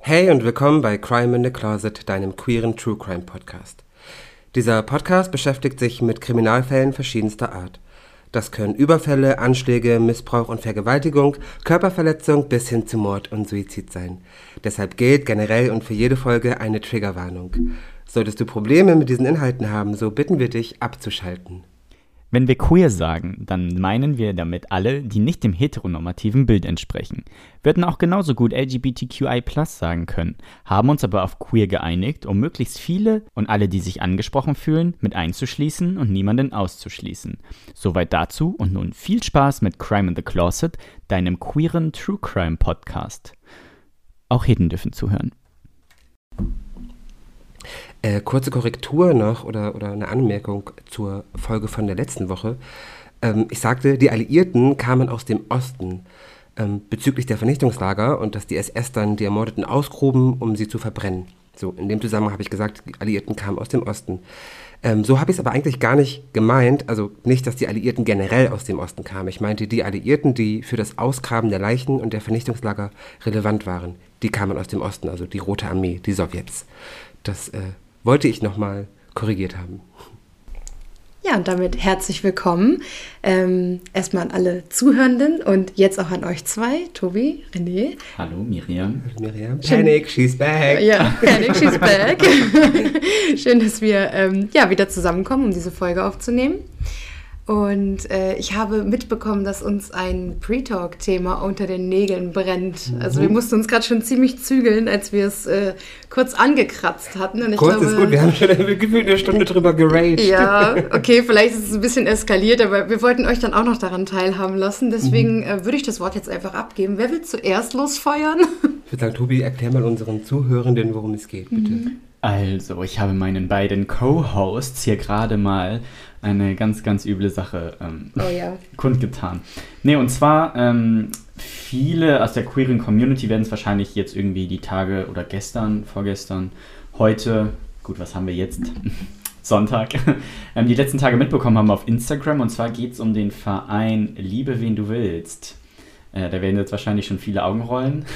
Hey und willkommen bei Crime in the Closet, deinem queeren True Crime Podcast. Dieser Podcast beschäftigt sich mit Kriminalfällen verschiedenster Art. Das können Überfälle, Anschläge, Missbrauch und Vergewaltigung, Körperverletzung bis hin zu Mord und Suizid sein. Deshalb gilt generell und für jede Folge eine Triggerwarnung. Solltest du Probleme mit diesen Inhalten haben, so bitten wir dich abzuschalten. Wenn wir queer sagen, dann meinen wir damit alle, die nicht dem heteronormativen Bild entsprechen. Wir hätten auch genauso gut LGBTQI sagen können, haben uns aber auf queer geeinigt, um möglichst viele und alle, die sich angesprochen fühlen, mit einzuschließen und niemanden auszuschließen. Soweit dazu und nun viel Spaß mit Crime in the Closet, deinem queeren True Crime Podcast. Auch Heden dürfen zuhören. Äh, kurze Korrektur noch oder, oder eine Anmerkung zur Folge von der letzten Woche. Ähm, ich sagte, die Alliierten kamen aus dem Osten ähm, bezüglich der Vernichtungslager und dass die SS dann die Ermordeten ausgruben, um sie zu verbrennen. So, in dem Zusammenhang habe ich gesagt, die Alliierten kamen aus dem Osten. Ähm, so habe ich es aber eigentlich gar nicht gemeint, also nicht, dass die Alliierten generell aus dem Osten kamen. Ich meinte die Alliierten, die für das Ausgraben der Leichen und der Vernichtungslager relevant waren. Die kamen aus dem Osten, also die Rote Armee, die Sowjets. Das äh, wollte ich nochmal korrigiert haben. Ja, und damit herzlich willkommen. Ähm, erstmal an alle Zuhörenden und jetzt auch an euch zwei, Tobi, René. Hallo, Miriam. Miriam. Panic, she's back. Ja, Panic, she's back. Schön, dass wir ähm, ja, wieder zusammenkommen, um diese Folge aufzunehmen. Und äh, ich habe mitbekommen, dass uns ein Pre-Talk-Thema unter den Nägeln brennt. Mhm. Also wir mussten uns gerade schon ziemlich zügeln, als wir es äh, kurz angekratzt hatten. Und ich kurz glaube, ist gut, wir haben schon gefühlt eine Stunde drüber geraged. Ja, okay, vielleicht ist es ein bisschen eskaliert, aber wir wollten euch dann auch noch daran teilhaben lassen. Deswegen mhm. äh, würde ich das Wort jetzt einfach abgeben. Wer will zuerst losfeuern? Ich würde sagen, Tobi, erklär mal unseren Zuhörenden, worum es geht, bitte. Mhm. Also, ich habe meinen beiden Co-Hosts hier gerade mal eine ganz, ganz üble Sache ähm, oh, ja. kundgetan. Nee, und zwar, ähm, viele aus der queeren Community werden es wahrscheinlich jetzt irgendwie die Tage oder gestern, vorgestern, heute, gut, was haben wir jetzt? Sonntag, ähm, die letzten Tage mitbekommen haben auf Instagram. Und zwar geht es um den Verein Liebe, wen du willst. Äh, da werden jetzt wahrscheinlich schon viele Augen rollen.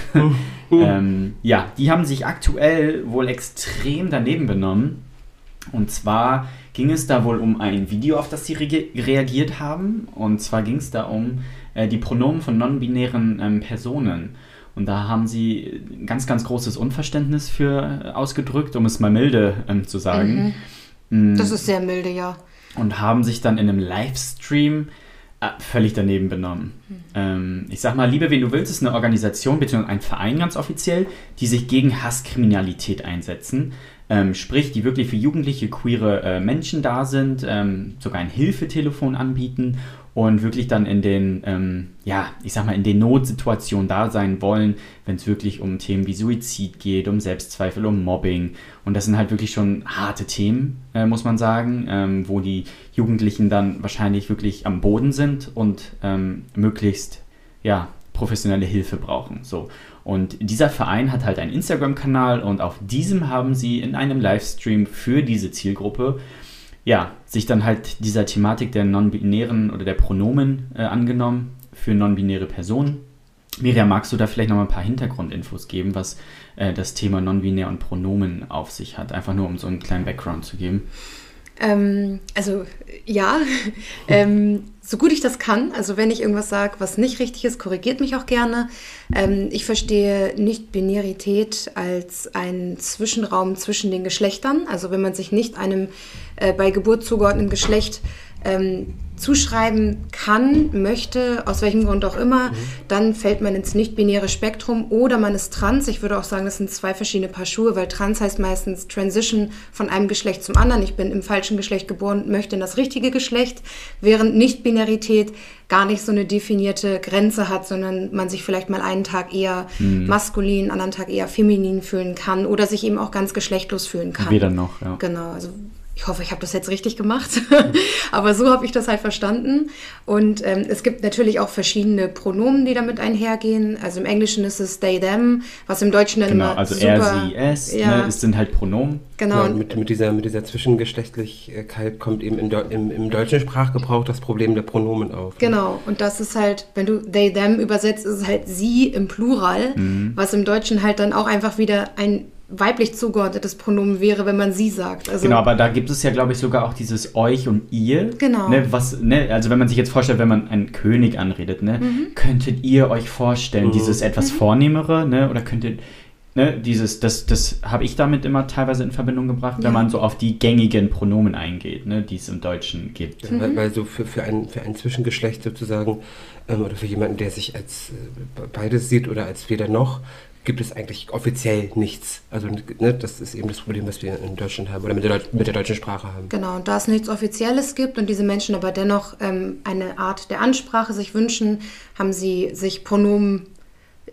ähm, ja, die haben sich aktuell wohl extrem daneben benommen. Und zwar ging es da wohl um ein Video, auf das sie re reagiert haben. Und zwar ging es da um äh, die Pronomen von non-binären ähm, Personen. Und da haben sie ein ganz, ganz großes Unverständnis für äh, ausgedrückt, um es mal milde ähm, zu sagen. Mhm. Mm. Das ist sehr milde, ja. Und haben sich dann in einem Livestream äh, völlig daneben benommen. Mhm. Ähm, ich sag mal, Liebe, wen du willst, ist eine Organisation bzw. ein Verein ganz offiziell, die sich gegen Hasskriminalität einsetzen. Ähm, sprich, die wirklich für jugendliche queere äh, Menschen da sind, ähm, sogar ein Hilfetelefon anbieten und wirklich dann in den, ähm, ja, ich sag mal, in den Notsituationen da sein wollen, wenn es wirklich um Themen wie Suizid geht, um Selbstzweifel, um Mobbing. Und das sind halt wirklich schon harte Themen, äh, muss man sagen, ähm, wo die Jugendlichen dann wahrscheinlich wirklich am Boden sind und ähm, möglichst, ja, professionelle Hilfe brauchen. So. Und dieser Verein hat halt einen Instagram-Kanal und auf diesem haben sie in einem Livestream für diese Zielgruppe ja, sich dann halt dieser Thematik der non-binären oder der Pronomen äh, angenommen für non-binäre Personen. Miriam, magst du da vielleicht noch mal ein paar Hintergrundinfos geben, was äh, das Thema non-binär und Pronomen auf sich hat? Einfach nur, um so einen kleinen Background zu geben. Ähm, also ja, ähm, so gut ich das kann. Also wenn ich irgendwas sage, was nicht richtig ist, korrigiert mich auch gerne. Ähm, ich verstehe Nicht-Binarität als einen Zwischenraum zwischen den Geschlechtern. Also wenn man sich nicht einem äh, bei Geburt zugeordneten Geschlecht ähm, zuschreiben kann, möchte, aus welchem Grund auch immer, mhm. dann fällt man ins nicht-binäre Spektrum oder man ist trans. Ich würde auch sagen, das sind zwei verschiedene Paar Schuhe, weil trans heißt meistens Transition von einem Geschlecht zum anderen. Ich bin im falschen Geschlecht geboren, möchte in das richtige Geschlecht, während Nicht-Binarität gar nicht so eine definierte Grenze hat, sondern man sich vielleicht mal einen Tag eher mhm. maskulin, anderen Tag eher feminin fühlen kann oder sich eben auch ganz geschlechtlos fühlen kann. Weder noch, ja. Genau, also Ich hoffe, ich habe das jetzt richtig gemacht. Aber so habe ich das halt verstanden. Und ähm, es gibt natürlich auch verschiedene Pronomen, die damit einhergehen. Also im Englischen ist es they, them, was im Deutschen dann Genau, immer also super... er, sie, es, Ja. ne, es sind halt Pronomen. Genau. Ja, und mit, mit, dieser, mit dieser Zwischengeschlechtlichkeit kommt eben im, im, im deutschen Sprachgebrauch das Problem der Pronomen auf. Genau, und das ist halt, wenn du they, them übersetzt, ist es halt sie im Plural, Mhm. was im Deutschen halt dann auch einfach wieder ein weiblich zugeordnetes Pronomen wäre, wenn man sie sagt. Also, Genau, aber da gibt es ja, glaube ich, sogar auch dieses euch und ihr. Genau. Ne, was, ne, also wenn man sich jetzt vorstellt, wenn man einen König anredet, ne, Mhm. könntet ihr euch vorstellen, dieses etwas Vornehmere, ne, oder könntet, ne, dieses, das, das habe ich damit immer teilweise in Verbindung gebracht, Ja. wenn man so auf die gängigen Pronomen eingeht, ne, die es im Deutschen gibt. Ja, weil, weil so für, für, ein, für ein Zwischengeschlecht sozusagen ähm, oder für jemanden, der sich als äh, beides sieht oder als weder noch, gibt es eigentlich offiziell nichts. Also ne, das ist eben das Problem, was wir in Deutschland haben oder mit der, mit der deutschen Sprache haben. Genau, und da es nichts Offizielles gibt und diese Menschen aber dennoch ähm, eine Art der Ansprache sich wünschen, haben sie sich Pronomen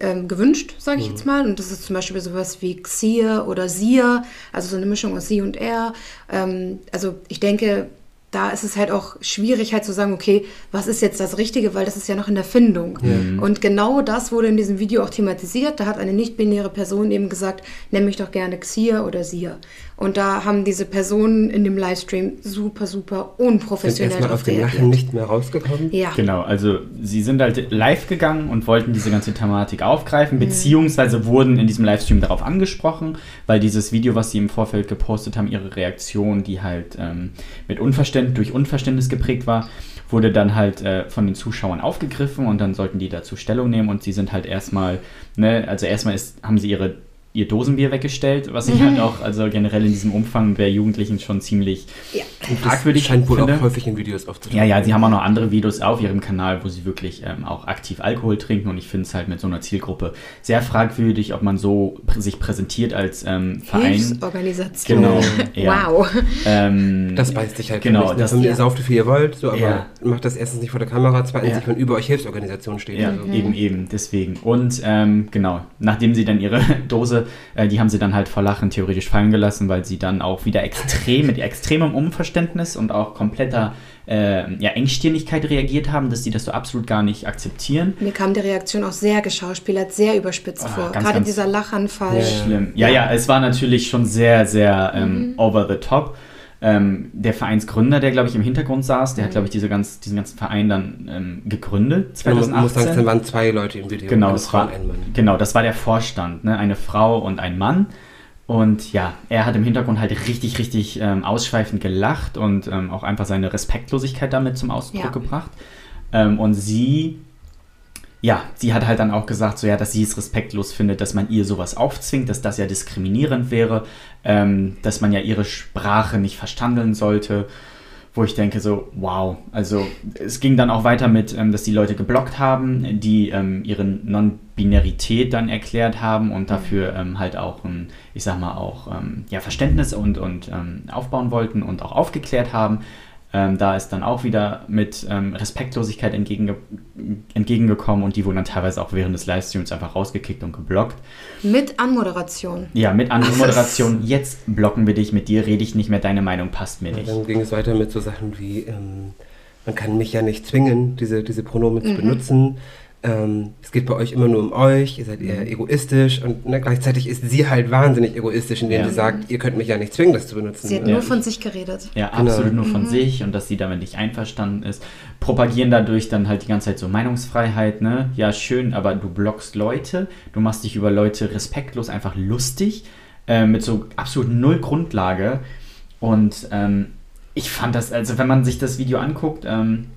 ähm, gewünscht, sage ich jetzt mal. Und das ist zum Beispiel sowas wie Xier oder Sier, also so eine Mischung aus sie und er. Ähm, also ich denke, da ist es halt auch schwierig halt zu sagen, okay, was ist jetzt das Richtige, weil das ist ja noch in der Findung. Und genau das wurde in diesem Video auch thematisiert. Da hat eine nicht-binäre Person eben gesagt, nenn mich doch gerne Xier oder Sier. Und da haben diese Personen in dem Livestream super, super Sind unprofessionell erstmal drauf aus dem Lachen nicht mehr rausgekommen. Ja. Genau, also sie sind halt live gegangen und wollten diese ganze Thematik Mhm. aufgreifen, beziehungsweise wurden in diesem Livestream darauf angesprochen, weil dieses Video, was sie im Vorfeld gepostet haben, ihre Reaktion, die halt ähm, mit Unverständnis, durch Unverständnis geprägt war, wurde dann halt äh, von den Zuschauern aufgegriffen und dann sollten die dazu Stellung nehmen und sie sind halt erstmal, ne, also erstmal ist, haben sie ihre ihr Dosenbier weggestellt, was ich halt auch, also generell in diesem Umfang bei Jugendlichen schon ziemlich Ja. fragwürdig scheint wohl finde. auch häufig in Videos aufzutauchen. Ja, ja, sie haben auch noch andere Videos auf ihrem Kanal, wo sie wirklich ähm, auch aktiv Alkohol trinken und ich finde es halt mit so einer Zielgruppe sehr fragwürdig, ob man so prä sich präsentiert als ähm, Verein. Hilfsorganisation. Genau, ja. Wow. Ähm, Das beißt sich halt Genau, das- Das, ihr ja. sauft, wie viel ihr wollt, so, aber Ja. macht das erstens nicht vor der Kamera, zweitens Ja. nicht, wenn über euch Hilfsorganisationen steht. Ja, Also. eben, eben, deswegen. Und ähm, genau, nachdem sie dann ihre Dose, äh, die haben sie dann halt vor Lachen theoretisch fallen gelassen, weil sie dann auch wieder extrem, mit extremem Unverständnis und auch kompletter äh, ja, Engstirnigkeit reagiert haben, dass sie das so absolut gar nicht akzeptieren. Mir kam die Reaktion auch sehr geschauspielert, sehr überspitzt Ah, vor. ganz, Gerade ganz- dieser Lachanfall. Ja, ja. Schlimm. Ja, ja, es war natürlich schon sehr, sehr ähm, Mhm. over the top. Ähm, der Vereinsgründer, der glaube ich im Hintergrund saß, der hat glaube ich diese ganz, diesen ganzen Verein dann ähm, gegründet. Man muss, man muss 2018. sagen, dann waren zwei Leute im Video. Genau, das war, genau, das war der Vorstand, ne? eine Frau und ein Mann. Und ja, er hat im Hintergrund halt richtig, richtig ähm, ausschweifend gelacht und ähm, auch einfach seine Respektlosigkeit damit zum Ausdruck Ja. gebracht. Ähm, und sie, ja, sie hat halt dann auch gesagt, so ja, dass sie es respektlos findet, dass man ihr sowas aufzwingt, dass das ja diskriminierend wäre, ähm, dass man ja ihre Sprache nicht verstanden sollte wo ich denke so, wow. Also es ging dann auch weiter mit, ähm, dass die Leute geblockt haben, die ähm, ihre Non-Binarität dann erklärt haben und dafür ähm, halt auch, ein, ich sag mal, auch ähm, ja, Verständnis und, und ähm, aufbauen wollten und auch aufgeklärt haben. Ähm, da ist dann auch wieder mit ähm, Respektlosigkeit entgegenge entgegengekommen und die wurden dann teilweise auch während des Livestreams einfach rausgekickt und geblockt. Mit Anmoderation. Ja, mit anderen Moderation, jetzt blocken wir dich, mit dir rede ich nicht mehr, deine Meinung passt mir nicht. dann ging es weiter mit so Sachen wie, ähm, man kann mich ja nicht zwingen, diese, diese Pronomen zu benutzen. Ähm, es geht bei euch immer nur um euch, ihr seid eher Mhm. egoistisch und ne, gleichzeitig ist sie halt wahnsinnig egoistisch, indem Ja. sie sagt, ihr könnt mich ja nicht zwingen, das zu benutzen. Sie hat Ja. nur von sich geredet. Ja, Genau. absolut nur von sich und dass sie damit nicht einverstanden ist. Propagieren dadurch dann halt die ganze Zeit so Meinungsfreiheit, ne? Ja, schön, aber du blockst Leute, du machst dich über Leute respektlos einfach lustig, äh, mit so absolut null Grundlage. Und ähm, ich fand das, also wenn man sich das Video anguckt, ähm,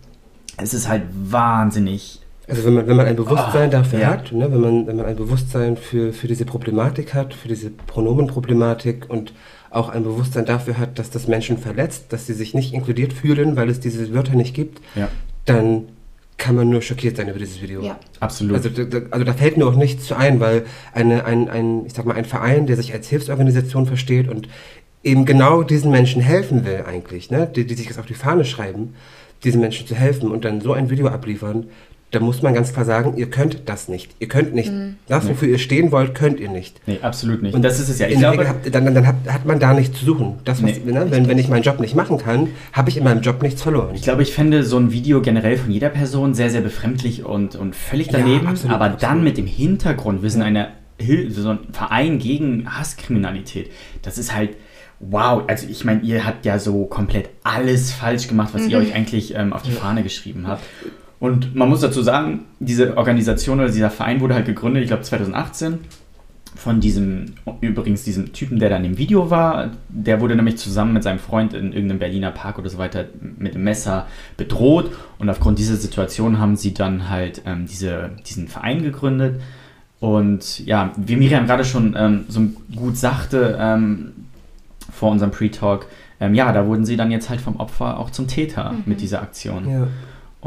es ist halt wahnsinnig. Also wenn man, wenn man ein Bewusstsein Ah, dafür ja. hat, ne, wenn, man, wenn man ein Bewusstsein für, für diese Problematik hat, für diese Pronomenproblematik und auch ein Bewusstsein dafür hat, dass das Menschen verletzt, dass sie sich nicht inkludiert fühlen, weil es diese Wörter nicht gibt, Ja, dann kann man nur schockiert sein über dieses Video. Ja. absolut. Also, da- da- also da fällt mir auch nichts zu ein, weil eine, ein, ein, ich sag mal, ein Verein, der sich als Hilfsorganisation versteht und eben genau diesen Menschen helfen will eigentlich, ne? die, die sich das auf die Fahne schreiben, diesen Menschen zu helfen und dann so ein Video abliefern, da muss man ganz klar sagen, ihr könnt das nicht. Ihr könnt nicht. Das, wofür ihr stehen wollt, könnt ihr nicht. Nee, absolut nicht. Und das ist es ja. Ich in der glaube, Regel habt, dann, dann, dann hat, hat man da nichts zu suchen. Das, was, Nee, ne, wenn, wenn ich meinen Job nicht machen kann, habe ich in meinem Job nichts verloren. Ich glaube, ich fände so ein Video generell von jeder Person sehr, sehr befremdlich und, und völlig daneben. absolut, aber dann absolut. mit dem Hintergrund, wir sind eine Hil so ein Verein gegen Hasskriminalität. Das ist halt, wow. Also ich meine, ihr habt ja so komplett alles falsch gemacht, was ihr euch eigentlich ähm, auf die Fahne geschrieben habt. Und man muss dazu sagen, diese Organisation oder dieser Verein wurde halt gegründet, ich glaube 2018 von diesem, übrigens diesem Typen, der dann im Video war, der wurde nämlich zusammen mit seinem Freund in irgendeinem Berliner Park oder so weiter mit dem Messer bedroht und aufgrund dieser Situation haben sie dann halt ähm, diese, diesen Verein gegründet und ja, wie Miriam gerade schon ähm, so gut sagte ähm, vor unserem Pre-Talk, ähm, ja, da wurden sie dann jetzt halt vom Opfer auch zum Täter mit dieser Aktion. Ja.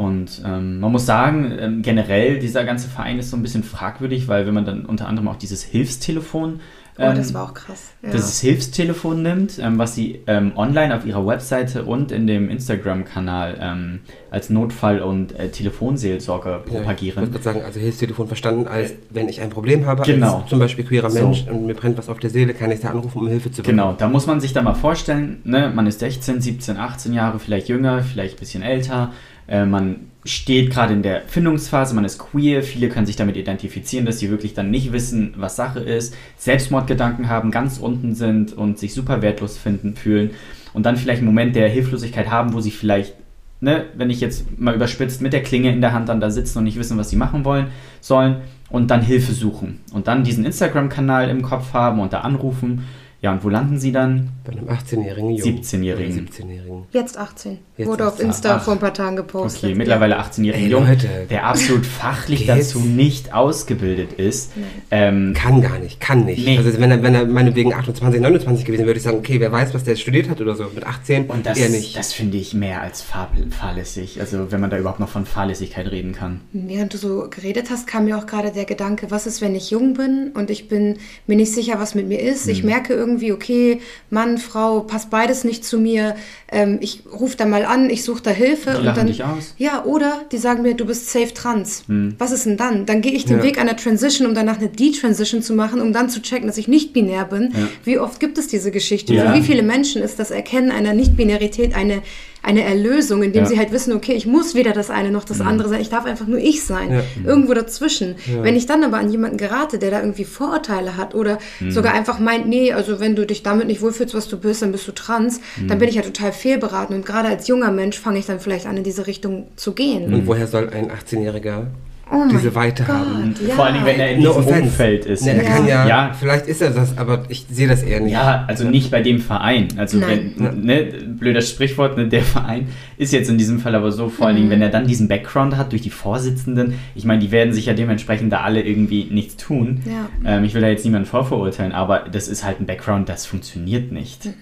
Und ähm, man muss sagen, ähm, generell, dieser ganze Verein ist so ein bisschen fragwürdig, weil wenn man dann unter anderem auch dieses Hilfstelefon, Oh, ähm, das war auch krass. Ja. dieses Hilfstelefon nimmt, ähm, was sie ähm, online auf ihrer Webseite und in dem Instagram-Kanal ähm, als Notfall- und äh, Telefonseelsorge Ja, ich propagieren. würde sagen, also Hilfstelefon verstanden als, wenn ich ein Problem habe, Genau. als zum Beispiel queerer So. Mensch und mir brennt was auf der Seele, kann ich da anrufen, um Hilfe zu bekommen. Genau, da muss man sich dann mal vorstellen, ne, man ist 16, 17, 18 Jahre, vielleicht jünger, vielleicht ein bisschen älter. Äh, man steht gerade in der Findungsphase, man ist queer, viele können sich damit identifizieren, dass sie wirklich dann nicht wissen, was Sache ist, Selbstmordgedanken haben, ganz unten sind und sich super wertlos finden, fühlen und dann vielleicht einen Moment der Hilflosigkeit haben, wo sie vielleicht, ne, wenn ich jetzt mal überspitzt mit der Klinge in der Hand dann da sitzen und nicht wissen, was sie machen wollen, sollen und dann Hilfe suchen und dann diesen Instagram-Kanal im Kopf haben und da anrufen. Ja, und wo landen sie dann? Bei einem 18-jährigen Jungen. 17-Jährigen. Oder 17-jährigen. Jetzt 18. Jetzt Wurde auf 18. Insta Ach. vor ein paar Tagen gepostet. Okay, mittlerweile 18-jährigen Ey, Jungen, Leute. der absolut fachlich Geht's? dazu nicht ausgebildet ist. Ähm, Kann gar nicht, kann nicht. Nee. Also wenn er, wenn er meinetwegen 28, 29 gewesen wäre, würde ich sagen, okay, wer weiß, was der studiert hat oder so. Mit 18 und das, eher nicht. das finde ich mehr als fahr fahrlässig. Also wenn man da überhaupt noch von Fahrlässigkeit reden kann. Während du so geredet hast, kam mir auch gerade der Gedanke, was ist, wenn ich jung bin und ich bin mir nicht sicher, was mit mir ist. Hm. Ich merke irgendwie, okay, Mann, Frau, passt beides nicht zu mir. Ähm, ich rufe da mal an, ich suche da Hilfe. Die und dann, dich aus. Ja, oder die sagen mir, du bist safe trans. Hm. Was ist denn dann? Dann gehe ich den Ja. Weg einer Transition, um danach eine Detransition zu machen, um dann zu checken, dass ich nicht binär bin. Ja. Wie oft gibt es diese Geschichte? Ja. Für wie viele Menschen ist das Erkennen einer Nicht-Binarität eine, eine Erlösung, indem Ja. sie halt wissen, okay, ich muss weder das eine noch das andere sein, ich darf einfach nur ich sein. Ja. Irgendwo dazwischen. Wenn ich dann aber an jemanden gerate, der da irgendwie Vorurteile hat oder sogar einfach meint, nee, also wenn du dich damit nicht wohlfühlst, was du bist, dann bist du trans, dann bin ich ja total fehlberaten. Und gerade als junger Mensch fange ich dann vielleicht an, in diese Richtung zu gehen. Und woher soll ein 18-Jähriger Oh diese Weite Gott, haben? Ja. Vor allen Dingen, wenn er in No diesem offense. Umfeld ist. Ne, er Ja. kann ja, Ja. vielleicht ist er das, aber ich sehe das eher nicht. Ja, also nicht bei dem Verein. Also Nein. wenn, ne, blödes Sprichwort, ne, der Verein ist jetzt in diesem Fall aber so, vor allen Mhm. Dingen, wenn er dann diesen Background hat durch die Vorsitzenden, ich meine, die werden sich ja dementsprechend da alle irgendwie nichts tun. Ja. Ähm, ich will da jetzt niemanden vorverurteilen, aber das ist halt ein Background, das funktioniert nicht. Mhm.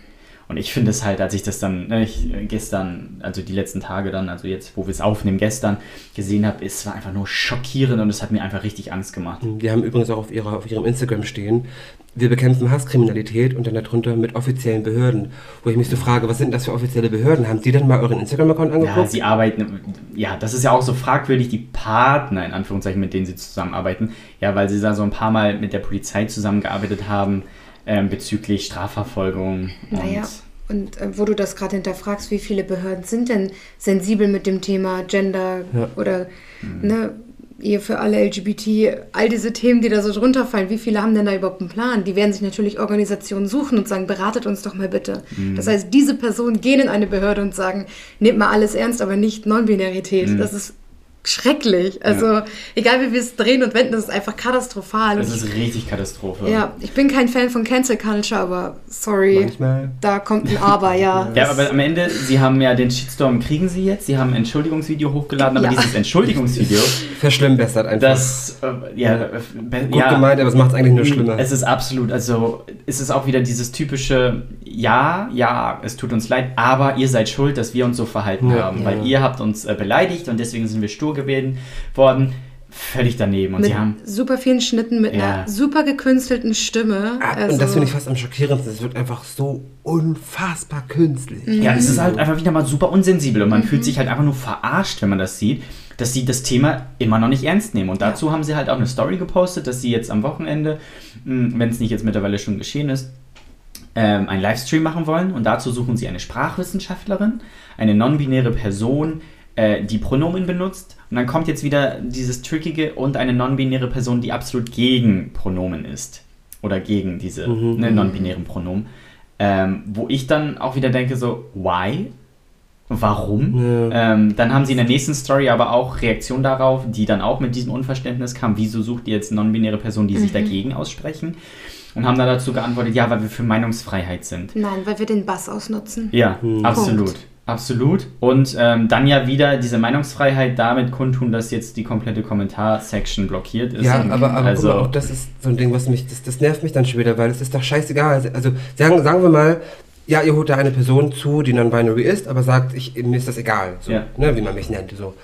Und ich finde es halt, als ich das dann ne, ich, äh, gestern, also die letzten Tage dann, also jetzt, wo wir es aufnehmen, gestern gesehen habe, es war einfach nur schockierend und es hat mir einfach richtig Angst gemacht. Wir haben übrigens auch auf, ihrer, auf ihrem Instagram stehen, wir bekämpfen Hasskriminalität und dann darunter mit offiziellen Behörden. Wo ich mich so frage, was sind das für offizielle Behörden? Haben Sie denn mal euren Instagram-Account Ja, angeguckt? sie arbeiten, ja, das ist ja auch so fragwürdig, die Partner, in Anführungszeichen, mit denen sie zusammenarbeiten. Ja, weil sie da so ein paar Mal mit der Polizei zusammengearbeitet haben ähm, bezüglich Strafverfolgung. Und Naja, und äh, wo du das gerade hinterfragst, wie viele Behörden sind denn sensibel mit dem Thema Gender Ja. oder ne, Ehe für alle LGBT, all diese Themen, die da so drunter fallen, wie viele haben denn da überhaupt einen Plan? Die werden sich natürlich Organisationen suchen und sagen, beratet uns doch mal bitte. Das heißt, diese Personen gehen in eine Behörde und sagen, nehmt mal alles ernst, aber nicht Non-Binarität. Das ist schrecklich. Also, egal wie wir es drehen und wenden, das ist einfach katastrophal. das ist richtig Katastrophe. ja, ich bin kein Fan von Cancel Culture, aber sorry, Manchmal. da kommt ein Aber, ja. Ja, aber am Ende, sie haben ja den Shitstorm, kriegen sie jetzt, sie haben ein Entschuldigungsvideo hochgeladen, aber Ja. dieses Entschuldigungsvideo, Verschlimmbessert einfach. das, äh, ja, äh, Gut ja, gemeint, aber es macht es eigentlich nur schlimmer. Es ist absolut, also es ist auch wieder dieses typische, ja, ja, es tut uns leid, aber ihr seid schuld, dass wir uns so verhalten Ja, haben, ja. weil ihr habt uns äh, beleidigt und deswegen sind wir stur gewesen worden. völlig daneben. Und mit sie haben. super vielen Schnitten, mit Ja. einer super gekünstelten Stimme. Ah, Also, und das finde ich fast am schockierendsten. Es wird einfach so unfassbar künstlich. Ja, es ist halt einfach wieder mal super unsensibel und man fühlt sich halt einfach nur verarscht, wenn man das sieht, dass sie das Thema immer noch nicht ernst nehmen. Und dazu haben sie halt auch eine Story gepostet, dass sie jetzt am Wochenende, wenn es nicht jetzt mittlerweile schon geschehen ist, ähm, einen Livestream machen wollen. Und dazu suchen sie eine Sprachwissenschaftlerin, eine non-binäre Person, äh, die Pronomen benutzt. Und dann kommt jetzt wieder dieses Trickige und eine non-binäre Person, die absolut gegen Pronomen ist. Oder gegen diese ne, non-binären Pronomen. Ähm, wo ich dann auch wieder denke, so, why? Warum? Ähm, dann haben sie in der nächsten Story aber auch Reaktion darauf, die dann auch mit diesem Unverständnis kam, wieso sucht ihr jetzt non-binäre Personen, die sich dagegen aussprechen? Und haben dann dazu geantwortet, ja, weil wir für Meinungsfreiheit sind. Nein, weil wir den Bass ausnutzen. Ja, absolut. Punkt. Absolut. Und ähm, dann ja wieder diese Meinungsfreiheit damit kundtun, dass jetzt die komplette Kommentar-Section blockiert ist. Ja, aber, aber also, mal, auch das ist so ein Ding, was mich, das, das nervt mich dann schon wieder, weil es ist doch scheißegal. Also sagen, sagen wir mal, ja, ihr holt da eine Person zu, die non-binary ist, aber sagt, ich, mir ist das egal, so, Ja. ne, wie man mich nennt. So.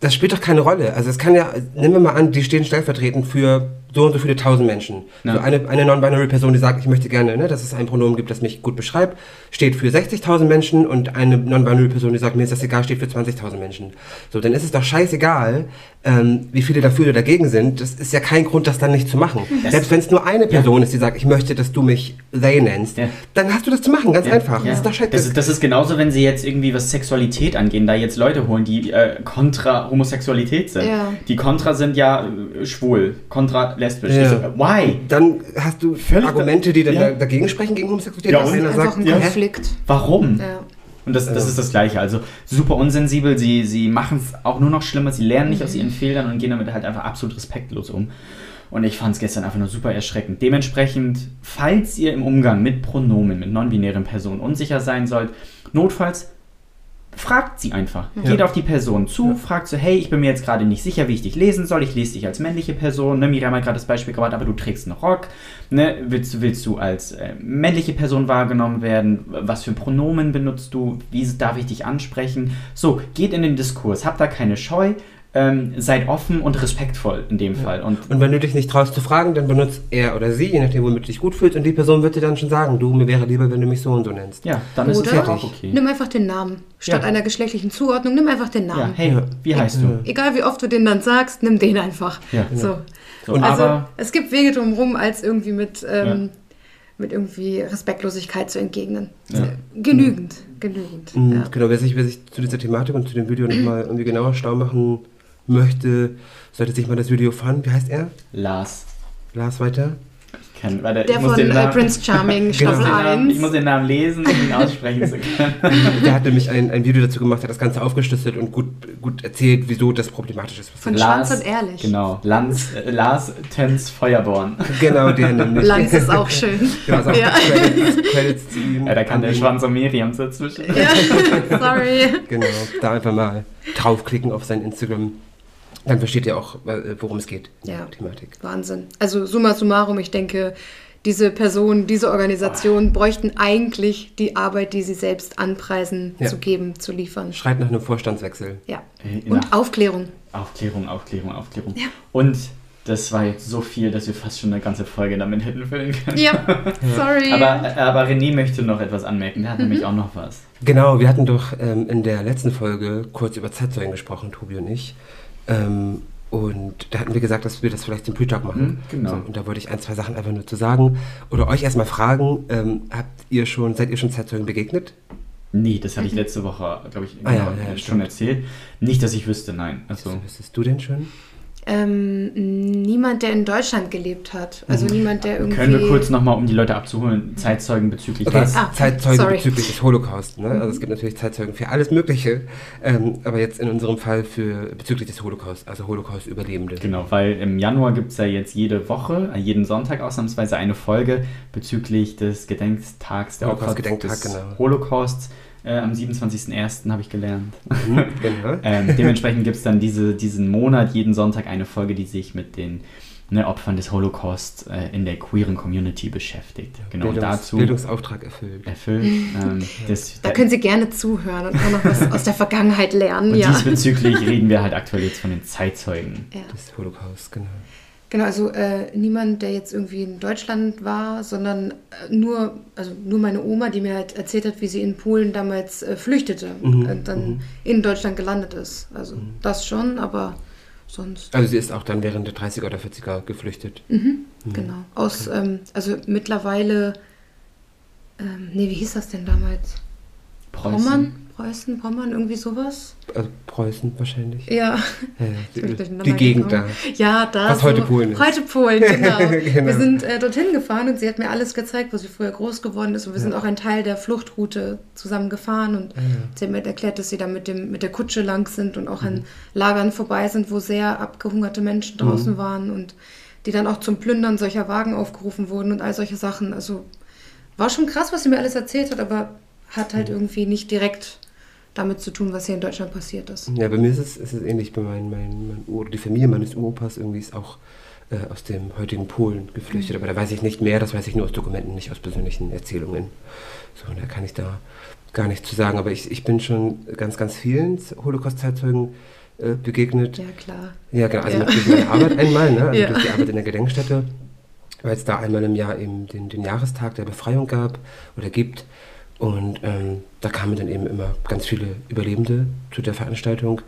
Das spielt doch keine Rolle. Also es kann ja, nehmen wir mal an, die stehen stellvertretend für so und so viele tausend Menschen. Ja. So eine, eine non-binary Person, die sagt, ich möchte gerne, ne, dass es ein Pronomen gibt, das mich gut beschreibt, steht für 60.000 Menschen und eine non-binary Person, die sagt, mir ist das egal, steht für 20.000 Menschen. So, dann ist es doch scheißegal, ähm, wie viele dafür oder dagegen sind. Das ist ja kein Grund, das dann nicht zu machen. Das- Selbst wenn es nur eine Person ist, die sagt, ich möchte, dass du mich they nennst, Ja. dann hast du das zu machen, ganz Ja, einfach. ja. Das ist doch scheiße. Das, ist, das ist genauso, wenn sie jetzt irgendwie was Sexualität angehen, da jetzt Leute holen, die äh, kontra Homosexualität sind. Ja. Die kontra sind ja äh, schwul, kontra lesbisch. Ja. Ich so, why? dann hast du Völlig Argumente, die dann ja. da- dagegen sprechen gegen Homosexualität. Ja, und? einer Einfach sagt, ein ja, hä? Konflikt. Warum? Ja. Und das, das ist das Gleiche. Also super unsensibel, sie, sie machen es auch nur noch schlimmer, sie lernen nicht aus ihren Fehlern und gehen damit halt einfach absolut respektlos um. Und ich fand es gestern einfach nur super erschreckend. Dementsprechend, falls ihr im Umgang mit Pronomen, mit non-binären Personen unsicher sein sollt, notfalls fragt sie einfach. Geht auf die Person zu, fragt so, hey, ich bin mir jetzt gerade nicht sicher, wie ich dich lesen soll. Ich lese dich als männliche Person. Ne, Miriam hat gerade das Beispiel gebracht, aber du trägst einen Rock. Ne, willst, du- willst du als äh, männliche Person wahrgenommen werden? Was für Pronomen benutzt du? Wie darf ich dich ansprechen? So, geht in den Diskurs. Habt da keine Scheu. Ähm, seid offen und respektvoll in dem Fall. Und Und wenn du dich nicht traust zu fragen, dann benutzt er oder sie, je nachdem, womit du dich gut fühlst, und die Person wird dir dann schon sagen, du, mir wäre lieber, wenn du mich so und so nennst. ja, dann ist es Oder ja auch okay. nimm einfach den Namen. Statt Ja. einer geschlechtlichen Zuordnung, nimm einfach den Ja, Namen. hey, Ja. wie heißt du? Egal wie oft du den dann sagst, nimm den einfach. Ja. So. So, Und Also aber es gibt Wege drumherum, als irgendwie mit, ähm, Ja. mit irgendwie Respektlosigkeit zu entgegnen. Ja. Genügend, genügend. Mhm, Ja. Genau, wer sich, wer sich zu dieser Thematik und zu dem Video nochmal irgendwie genauer schlau machen möchte, sollte sich mal das Video von, wie heißt er? Lars. Lars weiter? Ich kann, warte, Der ich muss von den äh, Namen, Prince Charming, ich muss, Staffel den Namen, 1. ich muss den Namen lesen, um ihn aussprechen zu können. Der hat nämlich ein, ein Video dazu gemacht, hat das Ganze aufgeschlüsselt und gut, gut erzählt, wieso das problematisch ist. Was Von Schwanz und Ehrlich. Genau, Lanz, äh, Lars Töns Feuerborn. Genau, der nämlich. Lanz ist auch schön. Genau, ist auch Ja. Credits, Credits zu ihm. Ja, da kann der An- Schwanz und Miriam dazwischen. Ja, sorry. Genau, da einfach mal draufklicken auf sein Instagram. Dann versteht ihr auch, äh, worum es geht. Ja. Thematik. Wahnsinn. Also summa summarum, ich denke, diese Person, diese Organisation bräuchten eigentlich die Arbeit, die sie selbst anpreisen, Ja. zu geben, zu liefern. Schreit nach einem Vorstandswechsel. Ja. Äh, Und Aufklärung. Aufklärung, Aufklärung, Aufklärung. Ja. Und das war jetzt so viel, dass wir fast schon eine ganze Folge damit hätten füllen können. Ja, sorry. Aber, aber René möchte noch etwas anmerken. Der hat nämlich auch noch was. Genau, wir hatten doch ähm, in der letzten Folge kurz über Zeitzeugen gesprochen, Tobi und ich. Ähm, und da hatten wir gesagt, dass wir das vielleicht zum Pre-Talk machen. Mhm, genau. So, und da wollte ich ein, zwei Sachen einfach nur zu sagen. Oder euch erstmal fragen, ähm, habt ihr schon, seid ihr schon Zeitzeugen begegnet? Nee, das hatte ich letzte Woche, glaube ich, Ah ja, genau, ja, schon stimmt. erzählt. Nicht, dass ich wüsste, nein. Also, Wüsstest du denn schon? Ähm, niemand, der in Deutschland gelebt hat. Also niemand, der irgendwie. können wir kurz nochmal, um die Leute abzuholen, Zeitzeugen bezüglich Okay, was? Ah, Zeitzeugen sorry. bezüglich des Holocaust. Ne? Also es gibt natürlich Zeitzeugen für alles Mögliche, ähm, aber jetzt in unserem Fall für bezüglich des Holocaust, also Holocaust-Überlebende. Genau, weil im Januar gibt es ja jetzt jede Woche, äh, jeden Sonntag ausnahmsweise eine Folge bezüglich des Gedenktags der Opfer Holocaust-Gedenktag, des genau. Holocausts. Äh, am 27.01. habe ich gelernt. Mhm, genau. Ähm, dementsprechend gibt es dann diese, diesen Monat, jeden Sonntag eine Folge, die sich mit den ne, Opfern des Holocaust äh, in der queeren Community beschäftigt. Genau Bildungs dazu Bildungsauftrag erfüllt. erfüllt. Ähm, das, Da können Sie gerne zuhören und auch noch was aus der Vergangenheit lernen. und ja. diesbezüglich reden wir halt aktuell jetzt von den Zeitzeugen. ja. Des Holocaust, genau. Genau, also äh, niemand, der jetzt irgendwie in Deutschland war, sondern äh, nur, also nur meine Oma, die mir halt erzählt hat, wie sie in Polen damals äh, flüchtete Mhm, und dann in Deutschland gelandet ist. Also das schon, aber sonst. Also sie ist auch dann während der 30er oder 40er geflüchtet. Mhm, Genau. Aus, ähm, also mittlerweile, ähm, nee, wie hieß das denn damals? Preußen. Pommern? Preußen, Pommern, irgendwie sowas? Also Preußen wahrscheinlich. Ja. Ja, die, die Gegend da. Ja, da. Was heute Polen ist. Heute Polen, genau. Genau. Wir sind äh, dorthin gefahren und sie hat mir alles gezeigt, wo sie früher groß geworden ist. Und wir sind auch ein Teil der Fluchtroute zusammen gefahren. Und sie hat mir erklärt, dass sie da mit, dem, mit der Kutsche lang sind und auch an Lagern vorbei sind, wo sehr abgehungerte Menschen draußen waren und die dann auch zum Plündern solcher Wagen aufgerufen wurden und all solche Sachen. Also war schon krass, was sie mir alles erzählt hat, aber hat halt irgendwie nicht direkt damit zu tun, was hier in Deutschland passiert ist. Ja, bei mir ist es, ist es ähnlich. Bei meinem, mein, mein Ur die Familie meines Uropas irgendwie ist auch äh, aus dem heutigen Polen geflüchtet. Aber da weiß ich nicht mehr, das weiß ich nur aus Dokumenten, nicht aus persönlichen Erzählungen. So, da kann ich da gar nichts zu sagen. Aber ich, ich bin schon ganz, ganz vielen Holocaust-Zeitzeugen äh, begegnet. Ja, klar. Ja, genau. Also Ja. durch meine Arbeit einmal, ne? Also Ja. durch die Arbeit in der Gedenkstätte, weil es da einmal im Jahr eben den, den Jahrestag der Befreiung gab oder gibt. Und ähm, da kamen dann eben immer ganz viele Überlebende zu der Veranstaltung.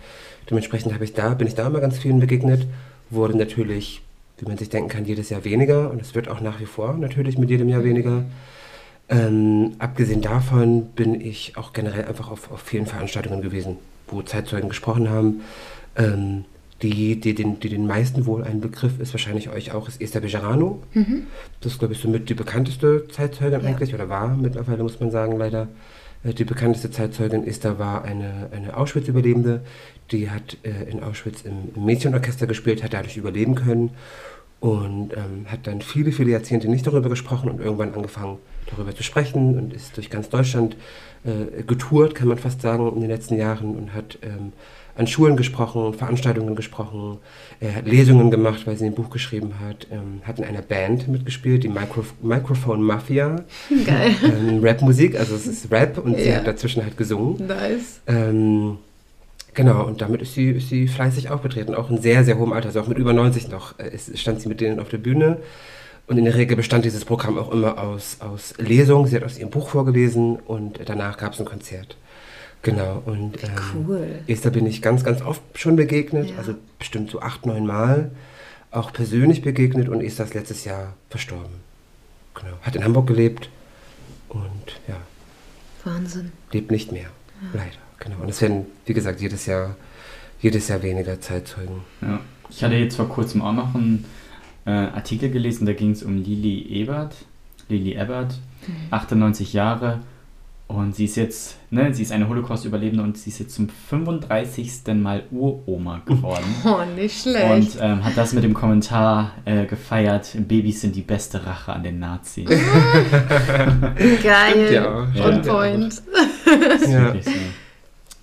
Dementsprechend ich da, bin ich da immer ganz vielen begegnet. Wurde natürlich, wie man sich denken kann, jedes Jahr weniger. Und es wird auch nach wie vor natürlich mit jedem Jahr weniger. Ähm, abgesehen davon bin ich auch generell einfach auf, auf vielen Veranstaltungen gewesen, wo Zeitzeugen gesprochen haben. Ähm, die, die, den, die den meisten wohl ein Begriff ist, wahrscheinlich euch auch, ist Esther Bejarano. Das ist, glaube ich, somit die bekannteste Zeitzeugin Ja. eigentlich, oder war mittlerweile, muss man sagen, leider. Äh, Die bekannteste Zeitzeugin Esther war eine, eine Auschwitz-Überlebende. Die hat äh, in Auschwitz im, im Mädchenorchester gespielt, hat dadurch überleben können und ähm, hat dann viele, viele Jahrzehnte nicht darüber gesprochen und irgendwann angefangen, darüber zu sprechen und ist durch ganz Deutschland äh, getourt, kann man fast sagen, in den letzten Jahren und hat ähm, an Schulen gesprochen, Veranstaltungen gesprochen, er hat Lesungen gemacht, weil sie ein Buch geschrieben hat, ähm, hat in einer Band mitgespielt, die Micro Microphone Mafia, Geil. ähm, Rapmusik, also es ist Rap und sie Ja. hat dazwischen halt gesungen. Nice. Ähm, genau, und damit ist sie, ist sie fleißig aufgetreten, auch in sehr, sehr hohem Alter, also auch mit über 90 noch, äh, stand sie mit denen auf der Bühne. Und in der Regel bestand dieses Programm auch immer aus, aus Lesungen. Sie hat aus ihrem Buch vorgelesen und danach gab es ein Konzert. Genau, und ähm, Cool. Esther bin ich ganz, ganz oft schon begegnet, Ja. also bestimmt so acht, neun Mal. Auch persönlich begegnet und Esther ist letztes Jahr verstorben. Genau, hat in Hamburg gelebt und ja, Wahnsinn. lebt nicht mehr. Leider, genau. Und es werden, wie gesagt, jedes Jahr, jedes Jahr weniger Zeitzeugen. Ja. Ich hatte jetzt vor kurzem auch noch einen äh, Artikel gelesen, da ging es um Lili Ebert. Lili Ebert, 98 Jahre. Und sie ist jetzt, ne, sie ist eine Holocaust-Überlebende und sie ist jetzt zum 35. Mal Uroma geworden. Oh, nicht schlecht. Und ähm, hat das mit dem Kommentar äh, gefeiert, Babys sind die beste Rache an den Nazis. Geil. Stimmt ja. On ja. point. Das Ja. so.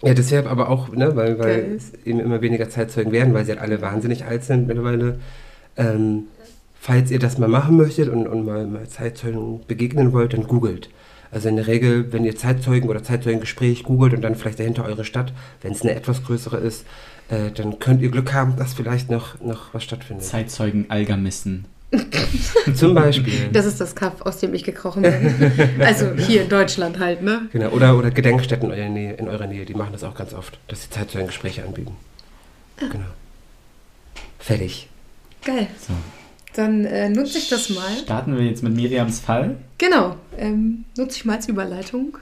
Ja, deshalb aber auch, ne, weil, weil Geil. es eben immer weniger Zeitzeugen werden, weil sie halt alle wahnsinnig alt sind mittlerweile. Ähm, falls ihr das mal machen möchtet und, und mal, mal Zeitzeugen begegnen wollt, dann googelt. Also in der Regel, wenn ihr Zeitzeugen oder Zeitzeugengespräch googelt und dann vielleicht dahinter eure Stadt, wenn es eine etwas größere ist, äh, dann könnt ihr Glück haben, dass vielleicht noch, noch was stattfindet. Zeitzeugen Algermissen. Zum Beispiel. Das ist das Kaff, aus dem ich gekrochen bin. Also hier in Deutschland halt, ne? Genau, oder, oder Gedenkstätten in eurer, Nähe, in eurer Nähe, die machen das auch ganz oft, dass sie Zeitzeugengespräche anbieten. Genau. Fertig. Geil. So. Dann äh, nutze ich das mal. Starten wir jetzt mit Miriams Fall. Genau. Ähm, nutze ich mal als Überleitung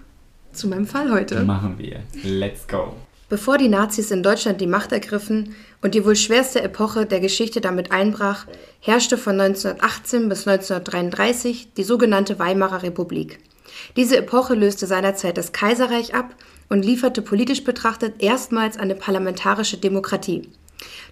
zu meinem Fall heute. Machen wir. Let's go. Bevor die Nazis in Deutschland die Macht ergriffen und die wohl schwerste Epoche der Geschichte damit einbrach, herrschte von 1918 bis 1933 die sogenannte Weimarer Republik. Diese Epoche löste seinerzeit das Kaiserreich ab und lieferte politisch betrachtet erstmals eine parlamentarische Demokratie.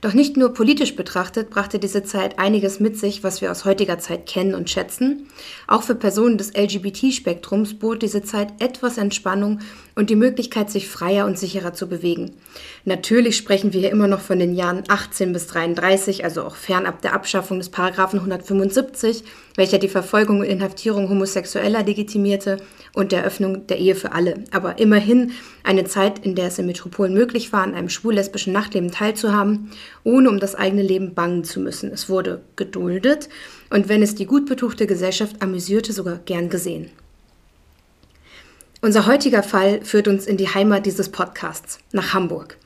Doch nicht nur politisch betrachtet brachte diese Zeit einiges mit sich, was wir aus heutiger Zeit kennen und schätzen. Auch für Personen des LGBT-Spektrums bot diese Zeit etwas Entspannung und die Möglichkeit, sich freier und sicherer zu bewegen. Natürlich sprechen wir hier immer noch von den Jahren 18 bis 33, also auch fernab der Abschaffung des Paragraphen 175, welcher die Verfolgung und Inhaftierung Homosexueller legitimierte und der Eröffnung der Ehe für alle. Aber immerhin eine Zeit, in der es in Metropolen möglich war, an einem schwul-lesbischen Nachtleben teilzuhaben, ohne um das eigene Leben bangen zu müssen. Es wurde geduldet und wenn es die gut betuchte Gesellschaft amüsierte, sogar gern gesehen. Unser heutiger Fall führt uns in die Heimat dieses Podcasts, nach Hamburg.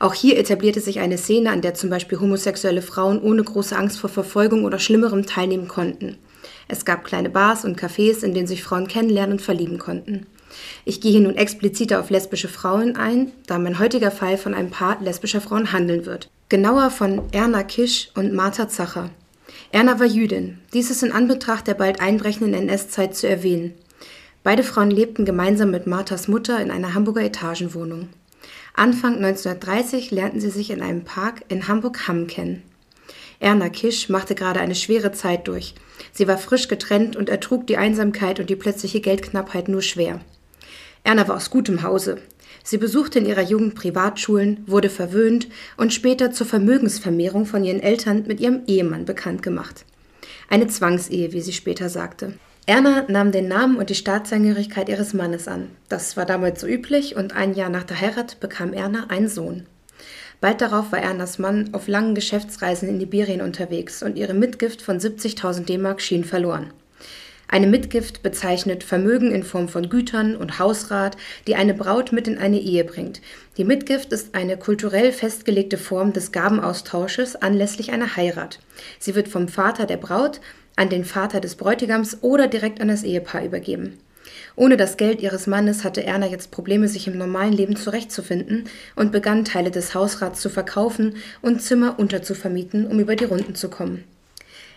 Auch hier etablierte sich eine Szene, an der zum Beispiel homosexuelle Frauen ohne große Angst vor Verfolgung oder Schlimmerem teilnehmen konnten. Es gab kleine Bars und Cafés, in denen sich Frauen kennenlernen und verlieben konnten. Ich gehe hier nun expliziter auf lesbische Frauen ein, da mein heutiger Fall von einem Paar lesbischer Frauen handeln wird. Genauer von Erna Kisch und Martha Zacher. Erna war Jüdin. Dies ist in Anbetracht der bald einbrechenden NS-Zeit zu erwähnen. Beide Frauen lebten gemeinsam mit Marthas Mutter in einer Hamburger Etagenwohnung. Anfang 1930 lernten sie sich in einem Park in Hamburg-Hamm kennen. Erna Kisch machte gerade eine schwere Zeit durch. Sie war frisch getrennt und ertrug die Einsamkeit und die plötzliche Geldknappheit nur schwer. Erna war aus gutem Hause. Sie besuchte in ihrer Jugend Privatschulen, wurde verwöhnt und später zur Vermögensvermehrung von ihren Eltern mit ihrem Ehemann bekannt gemacht. Eine Zwangsehe, wie sie später sagte. Erna nahm den Namen und die Staatsangehörigkeit ihres Mannes an. Das war damals so üblich und ein Jahr nach der Heirat bekam Erna einen Sohn. Bald darauf war Ernas Mann auf langen Geschäftsreisen in Iberien unterwegs und ihre Mitgift von 70.000 D-Mark schien verloren. Eine Mitgift bezeichnet Vermögen in Form von Gütern und Hausrat, die eine Braut mit in eine Ehe bringt. Die Mitgift ist eine kulturell festgelegte Form des Gabenaustausches anlässlich einer Heirat. Sie wird vom Vater der Braut an den Vater des Bräutigams oder direkt an das Ehepaar übergeben. Ohne das Geld ihres Mannes hatte Erna jetzt Probleme, sich im normalen Leben zurechtzufinden und begann Teile des Hausrats zu verkaufen und Zimmer unterzuvermieten, um über die Runden zu kommen.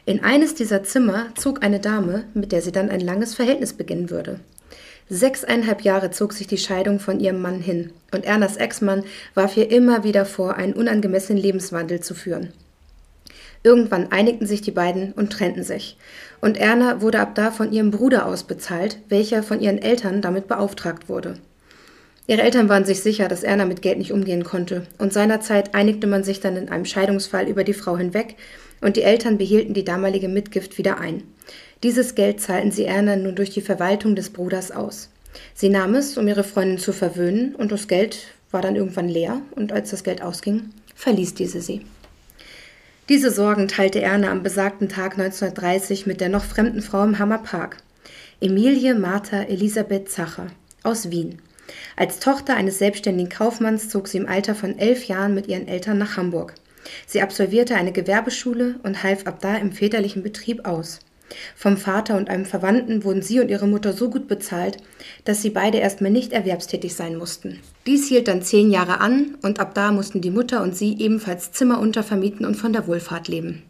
In eines dieser Zimmer zog eine Dame, mit der sie dann ein langes Verhältnis beginnen würde. Sechseinhalb Jahre zog sich die Scheidung von ihrem Mann hin, und Ernas Ex-Mann warf ihr immer wieder vor, einen unangemessenen Lebenswandel zu führen. Irgendwann einigten sich die beiden und trennten sich. Und Erna wurde ab da von ihrem Bruder aus bezahlt, welcher von ihren Eltern damit beauftragt wurde. Ihre Eltern waren sich sicher, dass Erna mit Geld nicht umgehen konnte, und seinerzeit einigte man sich dann in einem Scheidungsfall über die Frau hinweg, und die Eltern behielten die damalige Mitgift wieder ein. Dieses Geld zahlten sie Erna nun durch die Verwaltung des Bruders aus. Sie nahm es, um ihre Freundin zu verwöhnen, und das Geld war dann irgendwann leer, und als das Geld ausging, verließ diese sie. Diese Sorgen teilte Erna am besagten Tag 1930 mit der noch fremden Frau im Hammerpark, Emilie Martha Elisabeth Zacher aus Wien. Als Tochter eines selbstständigen Kaufmanns zog sie im Alter von elf Jahren mit ihren Eltern nach Hamburg. Sie absolvierte eine Gewerbeschule und half ab da im väterlichen Betrieb aus. Vom Vater und einem Verwandten wurden sie und ihre Mutter so gut bezahlt, dass sie beide erstmal nicht erwerbstätig sein mussten. Dies hielt dann zehn Jahre an und ab da mussten die Mutter und sie ebenfalls Zimmer untervermieten und von der Wohlfahrt leben.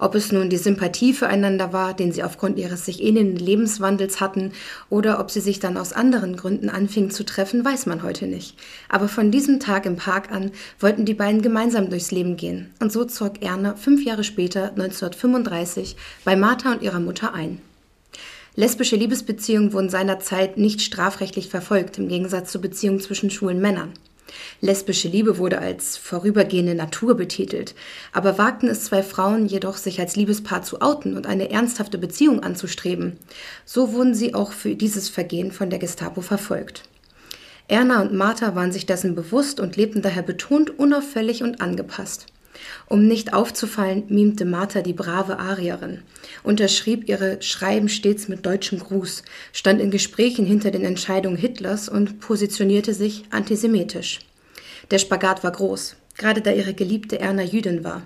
Ob es nun die Sympathie füreinander war, den sie aufgrund ihres sich ähnelnden Lebenswandels hatten, oder ob sie sich dann aus anderen Gründen anfingen zu treffen, weiß man heute nicht. Aber von diesem Tag im Park an wollten die beiden gemeinsam durchs Leben gehen. Und so zog Erna fünf Jahre später, 1935, bei Martha und ihrer Mutter ein. Lesbische Liebesbeziehungen wurden seinerzeit nicht strafrechtlich verfolgt, im Gegensatz zu Beziehungen zwischen schwulen Männern. Lesbische Liebe wurde als vorübergehende Natur betitelt, aber wagten es zwei Frauen jedoch, sich als Liebespaar zu outen und eine ernsthafte Beziehung anzustreben. So wurden sie auch für dieses Vergehen von der Gestapo verfolgt. Erna und Martha waren sich dessen bewusst und lebten daher betont unauffällig und angepasst. Um nicht aufzufallen, mimte Martha die brave Arierin, unterschrieb ihre Schreiben stets mit deutschem Gruß, stand in Gesprächen hinter den Entscheidungen Hitlers und positionierte sich antisemitisch. Der Spagat war groß, gerade da ihre geliebte Erna Jüdin war.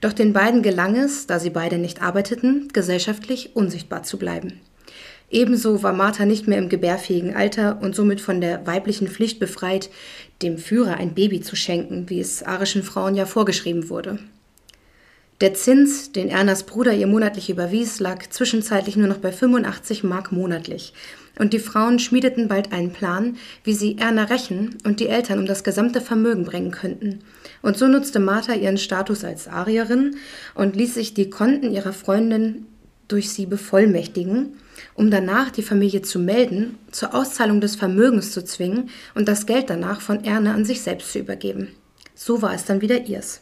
Doch den beiden gelang es, da sie beide nicht arbeiteten, gesellschaftlich unsichtbar zu bleiben. Ebenso war Martha nicht mehr im gebärfähigen Alter und somit von der weiblichen Pflicht befreit, dem Führer ein Baby zu schenken, wie es arischen Frauen ja vorgeschrieben wurde. Der Zins, den Ernas Bruder ihr monatlich überwies, lag zwischenzeitlich nur noch bei 85 Mark monatlich. Und die Frauen schmiedeten bald einen Plan, wie sie Erna rächen und die Eltern um das gesamte Vermögen bringen könnten. Und so nutzte Martha ihren Status als Arierin und ließ sich die Konten ihrer Freundin durch sie bevollmächtigen, um danach die Familie zu melden, zur Auszahlung des Vermögens zu zwingen und das Geld danach von Erna an sich selbst zu übergeben. So war es dann wieder ihrs.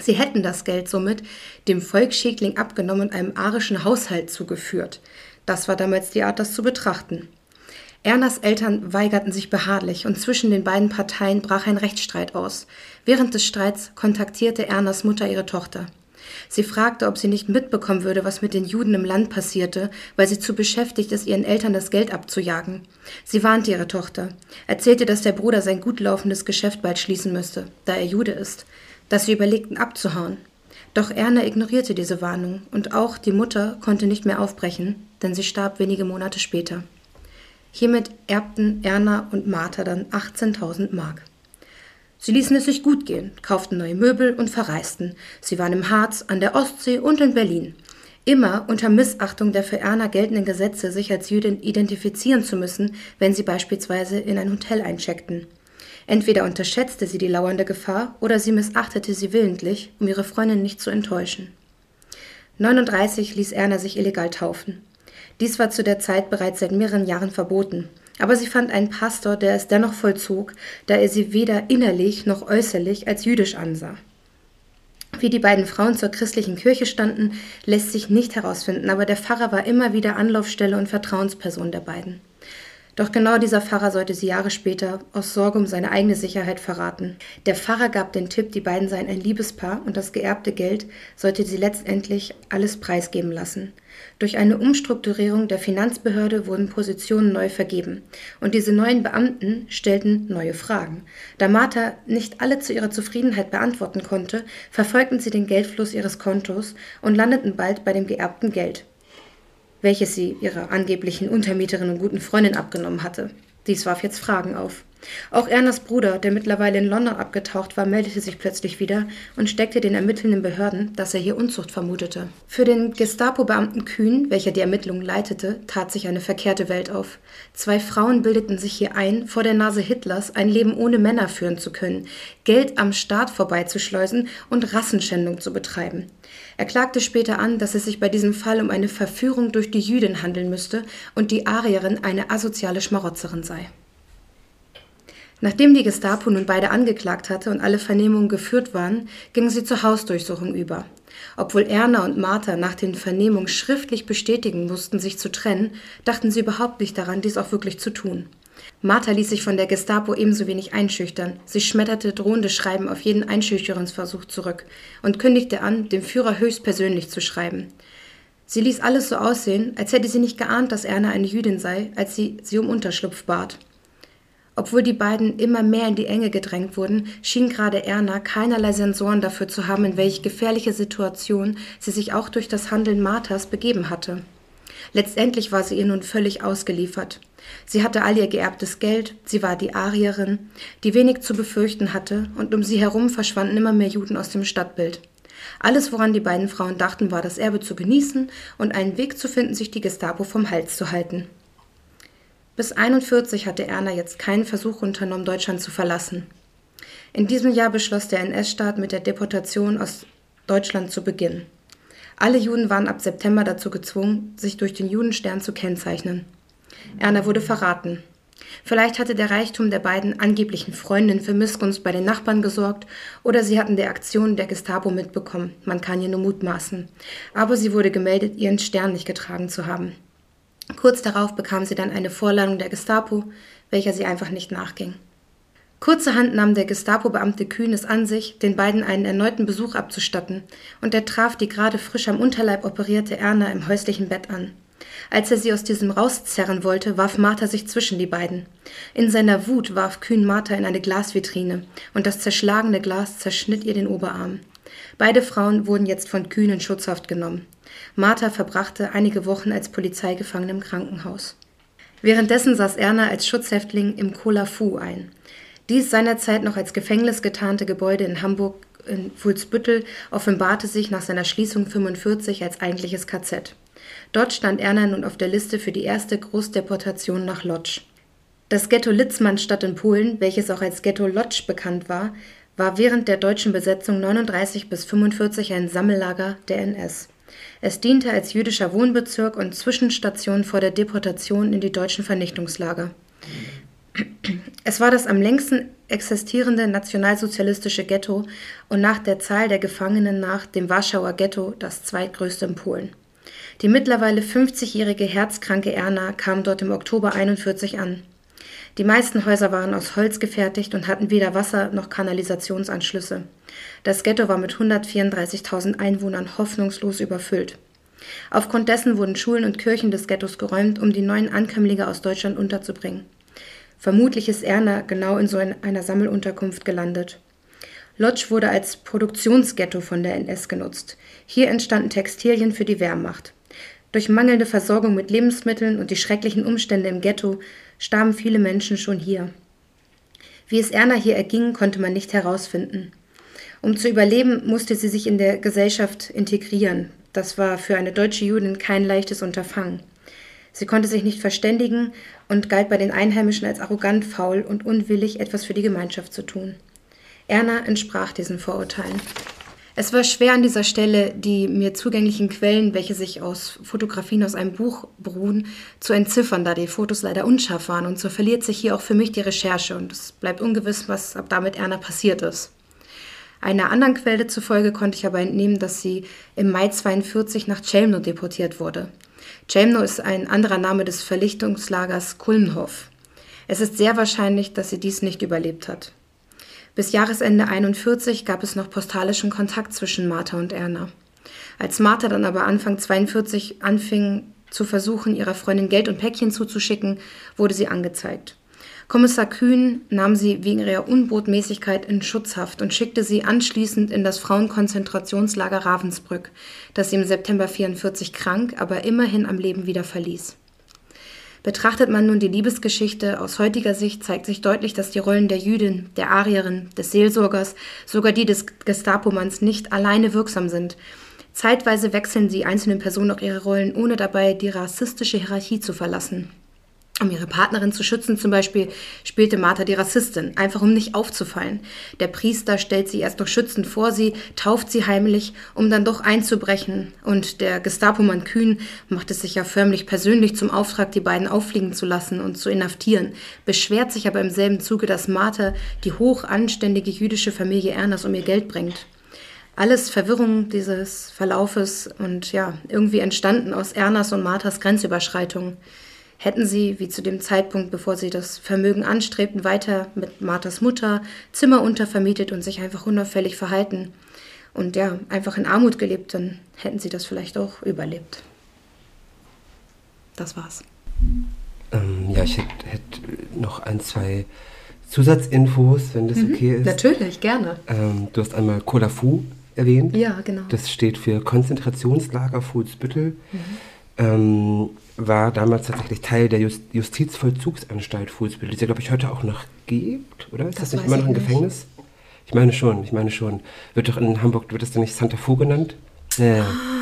Sie hätten das Geld somit dem Volksschädling abgenommen und einem arischen Haushalt zugeführt. Das war damals die Art, das zu betrachten. Ernas Eltern weigerten sich beharrlich und zwischen den beiden Parteien brach ein Rechtsstreit aus. Während des Streits kontaktierte Ernas Mutter ihre Tochter. Sie fragte, ob sie nicht mitbekommen würde, was mit den Juden im Land passierte, weil sie zu beschäftigt ist, ihren Eltern das Geld abzujagen. Sie warnte ihre Tochter, erzählte, dass der Bruder sein gut laufendes Geschäft bald schließen müsste, da er Jude ist, dass sie überlegten abzuhauen. Doch Erna ignorierte diese Warnung und auch die Mutter konnte nicht mehr aufbrechen, denn sie starb wenige Monate später. Hiermit erbten Erna und Martha dann 18.000 Mark. Sie ließen es sich gut gehen, kauften neue Möbel und verreisten. Sie waren im Harz, an der Ostsee und in Berlin. Immer unter Missachtung der für Erna geltenden Gesetze, sich als Jüdin identifizieren zu müssen, wenn sie beispielsweise in ein Hotel eincheckten. Entweder unterschätzte sie die lauernde Gefahr oder sie missachtete sie willentlich, um ihre Freundin nicht zu enttäuschen. 39 ließ Erna sich illegal taufen. Dies war zu der Zeit bereits seit mehreren Jahren verboten. Aber sie fand einen Pastor, der es dennoch vollzog, da er sie weder innerlich noch äußerlich als jüdisch ansah. Wie die beiden Frauen zur christlichen Kirche standen, lässt sich nicht herausfinden, aber der Pfarrer war immer wieder Anlaufstelle und Vertrauensperson der beiden. Doch genau dieser Pfarrer sollte sie Jahre später aus Sorge um seine eigene Sicherheit verraten. Der Pfarrer gab den Tipp, die beiden seien ein Liebespaar und das geerbte Geld sollte sie letztendlich alles preisgeben lassen. Durch eine Umstrukturierung der Finanzbehörde wurden Positionen neu vergeben und diese neuen Beamten stellten neue Fragen. Da Martha nicht alle zu ihrer Zufriedenheit beantworten konnte, verfolgten sie den Geldfluss ihres Kontos und landeten bald bei dem geerbten Geld welches sie ihrer angeblichen Untermieterin und guten Freundin abgenommen hatte. Dies warf jetzt Fragen auf. Auch Ernas Bruder, der mittlerweile in London abgetaucht war, meldete sich plötzlich wieder und steckte den ermittelnden Behörden, dass er hier Unzucht vermutete. Für den Gestapo-Beamten Kühn, welcher die Ermittlungen leitete, tat sich eine verkehrte Welt auf. Zwei Frauen bildeten sich hier ein, vor der Nase Hitlers ein Leben ohne Männer führen zu können, Geld am Staat vorbeizuschleusen und Rassenschändung zu betreiben. Er klagte später an, dass es sich bei diesem Fall um eine Verführung durch die Jüdin handeln müsste und die Arierin eine asoziale Schmarotzerin sei. Nachdem die Gestapo nun beide angeklagt hatte und alle Vernehmungen geführt waren, gingen sie zur Hausdurchsuchung über. Obwohl Erna und Martha nach den Vernehmungen schriftlich bestätigen mussten, sich zu trennen, dachten sie überhaupt nicht daran, dies auch wirklich zu tun. Martha ließ sich von der Gestapo ebenso wenig einschüchtern. Sie schmetterte drohende Schreiben auf jeden Einschüchterungsversuch zurück und kündigte an, dem Führer höchstpersönlich zu schreiben. Sie ließ alles so aussehen, als hätte sie nicht geahnt, dass Erna eine Jüdin sei, als sie sie um Unterschlupf bat. Obwohl die beiden immer mehr in die Enge gedrängt wurden, schien gerade Erna keinerlei Sensoren dafür zu haben, in welche gefährliche Situation sie sich auch durch das Handeln Marthas begeben hatte. Letztendlich war sie ihr nun völlig ausgeliefert. Sie hatte all ihr geerbtes Geld, sie war die Arierin, die wenig zu befürchten hatte, und um sie herum verschwanden immer mehr Juden aus dem Stadtbild. Alles, woran die beiden Frauen dachten, war das Erbe zu genießen und einen Weg zu finden, sich die Gestapo vom Hals zu halten. Bis 1941 hatte Erna jetzt keinen Versuch unternommen, Deutschland zu verlassen. In diesem Jahr beschloss der NS-Staat mit der Deportation aus Deutschland zu beginnen. Alle Juden waren ab September dazu gezwungen, sich durch den Judenstern zu kennzeichnen. Erna wurde verraten. Vielleicht hatte der Reichtum der beiden angeblichen Freundinnen für Missgunst bei den Nachbarn gesorgt oder sie hatten der Aktion der Gestapo mitbekommen. Man kann hier nur mutmaßen. Aber sie wurde gemeldet, ihren Stern nicht getragen zu haben. Kurz darauf bekam sie dann eine Vorladung der Gestapo, welcher sie einfach nicht nachging. Kurzerhand nahm der Gestapo-Beamte Kühn es an sich, den beiden einen erneuten Besuch abzustatten, und er traf die gerade frisch am Unterleib operierte Erna im häuslichen Bett an. Als er sie aus diesem rauszerren wollte, warf Martha sich zwischen die beiden. In seiner Wut warf Kühn Martha in eine Glasvitrine, und das zerschlagene Glas zerschnitt ihr den Oberarm. Beide Frauen wurden jetzt von Kühn in Schutzhaft genommen. Martha verbrachte einige Wochen als Polizeigefangene im Krankenhaus. Währenddessen saß Erna als Schutzhäftling im Kola Fu ein. Dies seinerzeit noch als Gefängnis getarnte Gebäude in Hamburg in Fuhlsbüttel offenbarte sich nach seiner Schließung 45 als eigentliches KZ. Dort stand Erna nun auf der Liste für die erste Großdeportation nach Lodz. Das Ghetto Litzmannstadt in Polen, welches auch als Ghetto Lodz bekannt war, war während der deutschen Besetzung 39 bis 45 ein Sammellager der NS. Es diente als jüdischer Wohnbezirk und Zwischenstation vor der Deportation in die deutschen Vernichtungslager. Es war das am längsten existierende nationalsozialistische Ghetto und nach der Zahl der Gefangenen nach dem Warschauer Ghetto das zweitgrößte in Polen. Die mittlerweile 50-jährige herzkranke Erna kam dort im Oktober 41 an. Die meisten Häuser waren aus Holz gefertigt und hatten weder Wasser noch Kanalisationsanschlüsse. Das Ghetto war mit 134.000 Einwohnern hoffnungslos überfüllt. Aufgrund dessen wurden Schulen und Kirchen des Ghettos geräumt, um die neuen Ankömmlinge aus Deutschland unterzubringen. Vermutlich ist Erna genau in so einer Sammelunterkunft gelandet. Lodz wurde als Produktionsghetto von der NS genutzt. Hier entstanden Textilien für die Wehrmacht. Durch mangelnde Versorgung mit Lebensmitteln und die schrecklichen Umstände im Ghetto starben viele Menschen schon hier. Wie es Erna hier erging, konnte man nicht herausfinden. Um zu überleben, musste sie sich in der Gesellschaft integrieren. Das war für eine deutsche Judin kein leichtes Unterfangen. Sie konnte sich nicht verständigen und galt bei den Einheimischen als arrogant, faul und unwillig, etwas für die Gemeinschaft zu tun. Erna entsprach diesen Vorurteilen. Es war schwer an dieser Stelle, die mir zugänglichen Quellen, welche sich aus Fotografien aus einem Buch beruhen, zu entziffern, da die Fotos leider unscharf waren. Und so verliert sich hier auch für mich die Recherche und es bleibt ungewiss, was ab damit Erna passiert ist. Einer anderen Quelle zufolge konnte ich aber entnehmen, dass sie im Mai 42 nach Chelmno deportiert wurde. Chelmno ist ein anderer Name des Verlichtungslagers Kulmhof. Es ist sehr wahrscheinlich, dass sie dies nicht überlebt hat. Bis Jahresende 41 gab es noch postalischen Kontakt zwischen Martha und Erna. Als Martha dann aber Anfang 42 anfing zu versuchen, ihrer Freundin Geld und Päckchen zuzuschicken, wurde sie angezeigt. Kommissar Kühn nahm sie wegen ihrer Unbotmäßigkeit in Schutzhaft und schickte sie anschließend in das Frauenkonzentrationslager Ravensbrück, das sie im September 44 krank, aber immerhin am Leben wieder verließ. Betrachtet man nun die Liebesgeschichte aus heutiger Sicht, zeigt sich deutlich, dass die Rollen der Jüdin, der Arierin, des Seelsorgers, sogar die des Gestapomanns nicht alleine wirksam sind. Zeitweise wechseln die einzelnen Personen auch ihre Rollen, ohne dabei die rassistische Hierarchie zu verlassen. Um ihre Partnerin zu schützen, zum Beispiel, spielte Martha die Rassistin, einfach um nicht aufzufallen. Der Priester stellt sie erst noch schützend vor sie, tauft sie heimlich, um dann doch einzubrechen. Und der Gestapomann Kühn macht es sich ja förmlich persönlich zum Auftrag, die beiden auffliegen zu lassen und zu inhaftieren, beschwert sich aber im selben Zuge, dass Martha die hoch anständige jüdische Familie Ernas um ihr Geld bringt. Alles Verwirrung dieses Verlaufes und ja, irgendwie entstanden aus Ernas und Marthas Grenzüberschreitungen hätten sie, wie zu dem Zeitpunkt, bevor sie das Vermögen anstrebten, weiter mit Marthas Mutter Zimmer untervermietet und sich einfach unauffällig verhalten und ja, einfach in Armut gelebt, dann hätten sie das vielleicht auch überlebt. Das war's. Ähm, ja, ich hätte hätt noch ein, zwei Zusatzinfos, wenn das mhm, okay ist. Natürlich, gerne. Ähm, du hast einmal Kolafu erwähnt. Ja, genau. Das steht für Konzentrationslager Fuhlsbüttel. Mhm. Ähm, war damals tatsächlich Teil der Just Justizvollzugsanstalt Fuhlsbüttel, die es ja, glaube ich, heute auch noch gibt, oder? Ist das, das nicht immer noch ein Gefängnis? Ich meine schon, ich meine schon. Wird doch in Hamburg, wird das dann nicht Santa Fu genannt? Ja. Ah.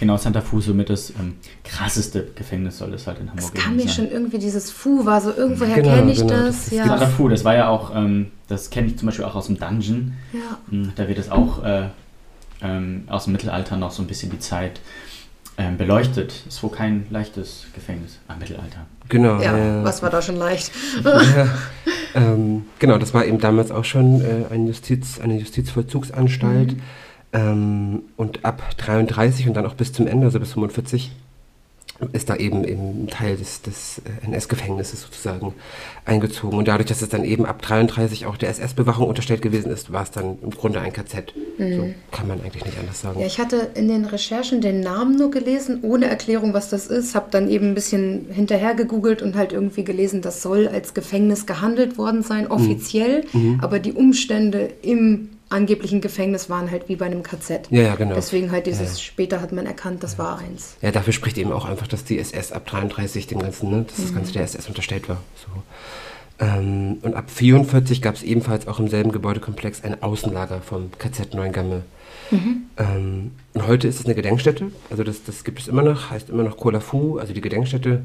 Genau, Santa Fu somit das ähm, krasseste Gefängnis soll es halt in Hamburg geben. Es kam mir sein. schon irgendwie, dieses Fu war so, irgendwoher genau, kenne ich genau, das. das ja. Santa Fu, das war ja auch, ähm, das kenne ich zum Beispiel auch aus dem Dungeon. Ja. Hm, da wird es auch äh, ähm, aus dem Mittelalter noch so ein bisschen die Zeit ähm, beleuchtet. Ist wohl kein leichtes Gefängnis am Mittelalter. Genau. Ja, äh, was war da schon leicht? ja, ähm, genau, das war eben damals auch schon äh, ein Justiz, eine Justizvollzugsanstalt. Mhm. Ähm, und ab 33 und dann auch bis zum Ende, also bis 45, ist da eben im Teil des, des äh, NS-Gefängnisses sozusagen eingezogen. Und dadurch, dass es dann eben ab 33 auch der SS-Bewachung unterstellt gewesen ist, war es dann im Grunde ein KZ. Mhm. So kann man eigentlich nicht anders sagen. Ja, ich hatte in den Recherchen den Namen nur gelesen, ohne Erklärung, was das ist. Habe dann eben ein bisschen hinterher gegoogelt und halt irgendwie gelesen, das soll als Gefängnis gehandelt worden sein, mhm. offiziell. Mhm. Aber die Umstände im angeblichen Gefängnis waren halt wie bei einem KZ. Ja, ja, genau. Deswegen halt dieses, ja. später hat man erkannt, das war eins. Ja, dafür spricht eben auch einfach, dass die SS ab 33 dem Ganzen, ne, dass mhm. das Ganze der SS unterstellt war. So. Ähm, und ab 44 gab es ebenfalls auch im selben Gebäudekomplex ein Außenlager vom KZ Neuengamme. Mhm. Ähm, und heute ist es eine Gedenkstätte, also das, das gibt es immer noch, heißt immer noch Kola Fu, also die Gedenkstätte,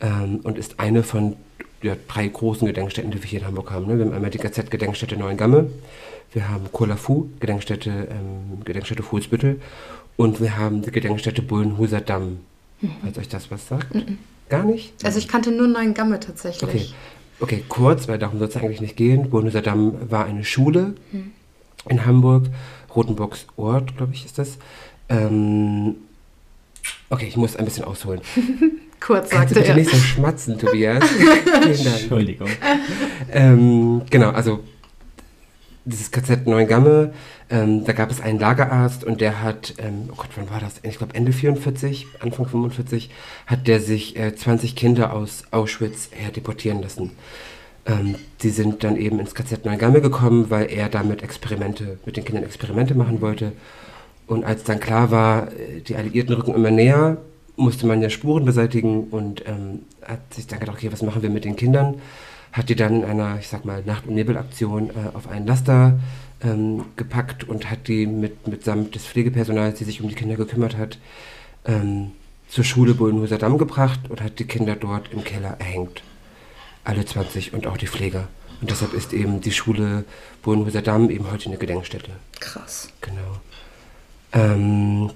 ähm, und ist eine von ja, drei großen Gedenkstätten, die wir hier in Hamburg haben. Ne? Wir haben einmal die KZ-Gedenkstätte Neuengamme, wir haben Kola Fu, Gedenkstätte, ähm, Gedenkstätte Fuhlsbüttel und wir haben die Gedenkstätte Bullenhuser Damm. Mhm. Falls euch das was sagt? Mhm. Gar nicht? Also ich kannte nur Neuengamme tatsächlich. Okay. okay, kurz, weil darum soll es eigentlich nicht gehen. Bullenhuser Damm war eine Schule mhm. in Hamburg Rotenburgs Ort, glaube ich, ist das. Ähm, okay, ich muss ein bisschen ausholen. Kurz, Kannst sagte er. nicht so schmatzen, Tobias. Entschuldigung. Ähm, genau, also dieses KZ Neuengamme, ähm, da gab es einen Lagerarzt und der hat, ähm, oh Gott, wann war das? Ich glaube Ende 44, Anfang 45, hat der sich äh, 20 Kinder aus Auschwitz her deportieren lassen. Ähm, die sind dann eben ins KZ Neuengamme gekommen, weil er damit Experimente, mit den Kindern Experimente machen wollte. Und als dann klar war, äh, die Alliierten rücken immer näher, musste man ja Spuren beseitigen und ähm, hat sich dann gedacht, okay, was machen wir mit den Kindern? Hat die dann in einer, ich sag mal, Nacht- und Nebelaktion äh, auf einen Laster ähm, gepackt und hat die mit, mitsamt des Pflegepersonals, die sich um die Kinder gekümmert hat, ähm, zur Schule Bullenhuser Damm gebracht und hat die Kinder dort im Keller erhängt alle 20 und auch die Pfleger. Und deshalb ist eben die Schule Bodenhuser Damm eben heute eine Gedenkstätte. Krass. Genau. Ähm,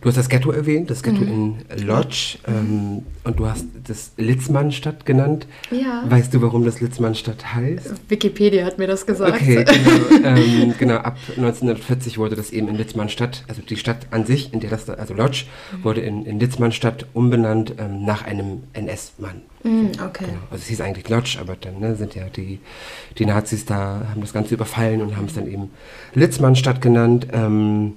Du hast das Ghetto erwähnt, das Ghetto mhm. in Lodz. Ähm, und du hast das Litzmannstadt genannt. Ja. Weißt du, warum das Litzmannstadt heißt? Wikipedia hat mir das gesagt. Okay, genau. ähm, genau, ab 1940 wurde das eben in Litzmannstadt, also die Stadt an sich, in der das, also Lodz, mhm. wurde in, in Litzmannstadt umbenannt ähm, nach einem NS-Mann. Mhm, okay. Genau. Also es hieß eigentlich Lodz, aber dann ne, sind ja die, die Nazis da, haben das Ganze überfallen und haben es dann eben Litzmannstadt genannt. Ähm,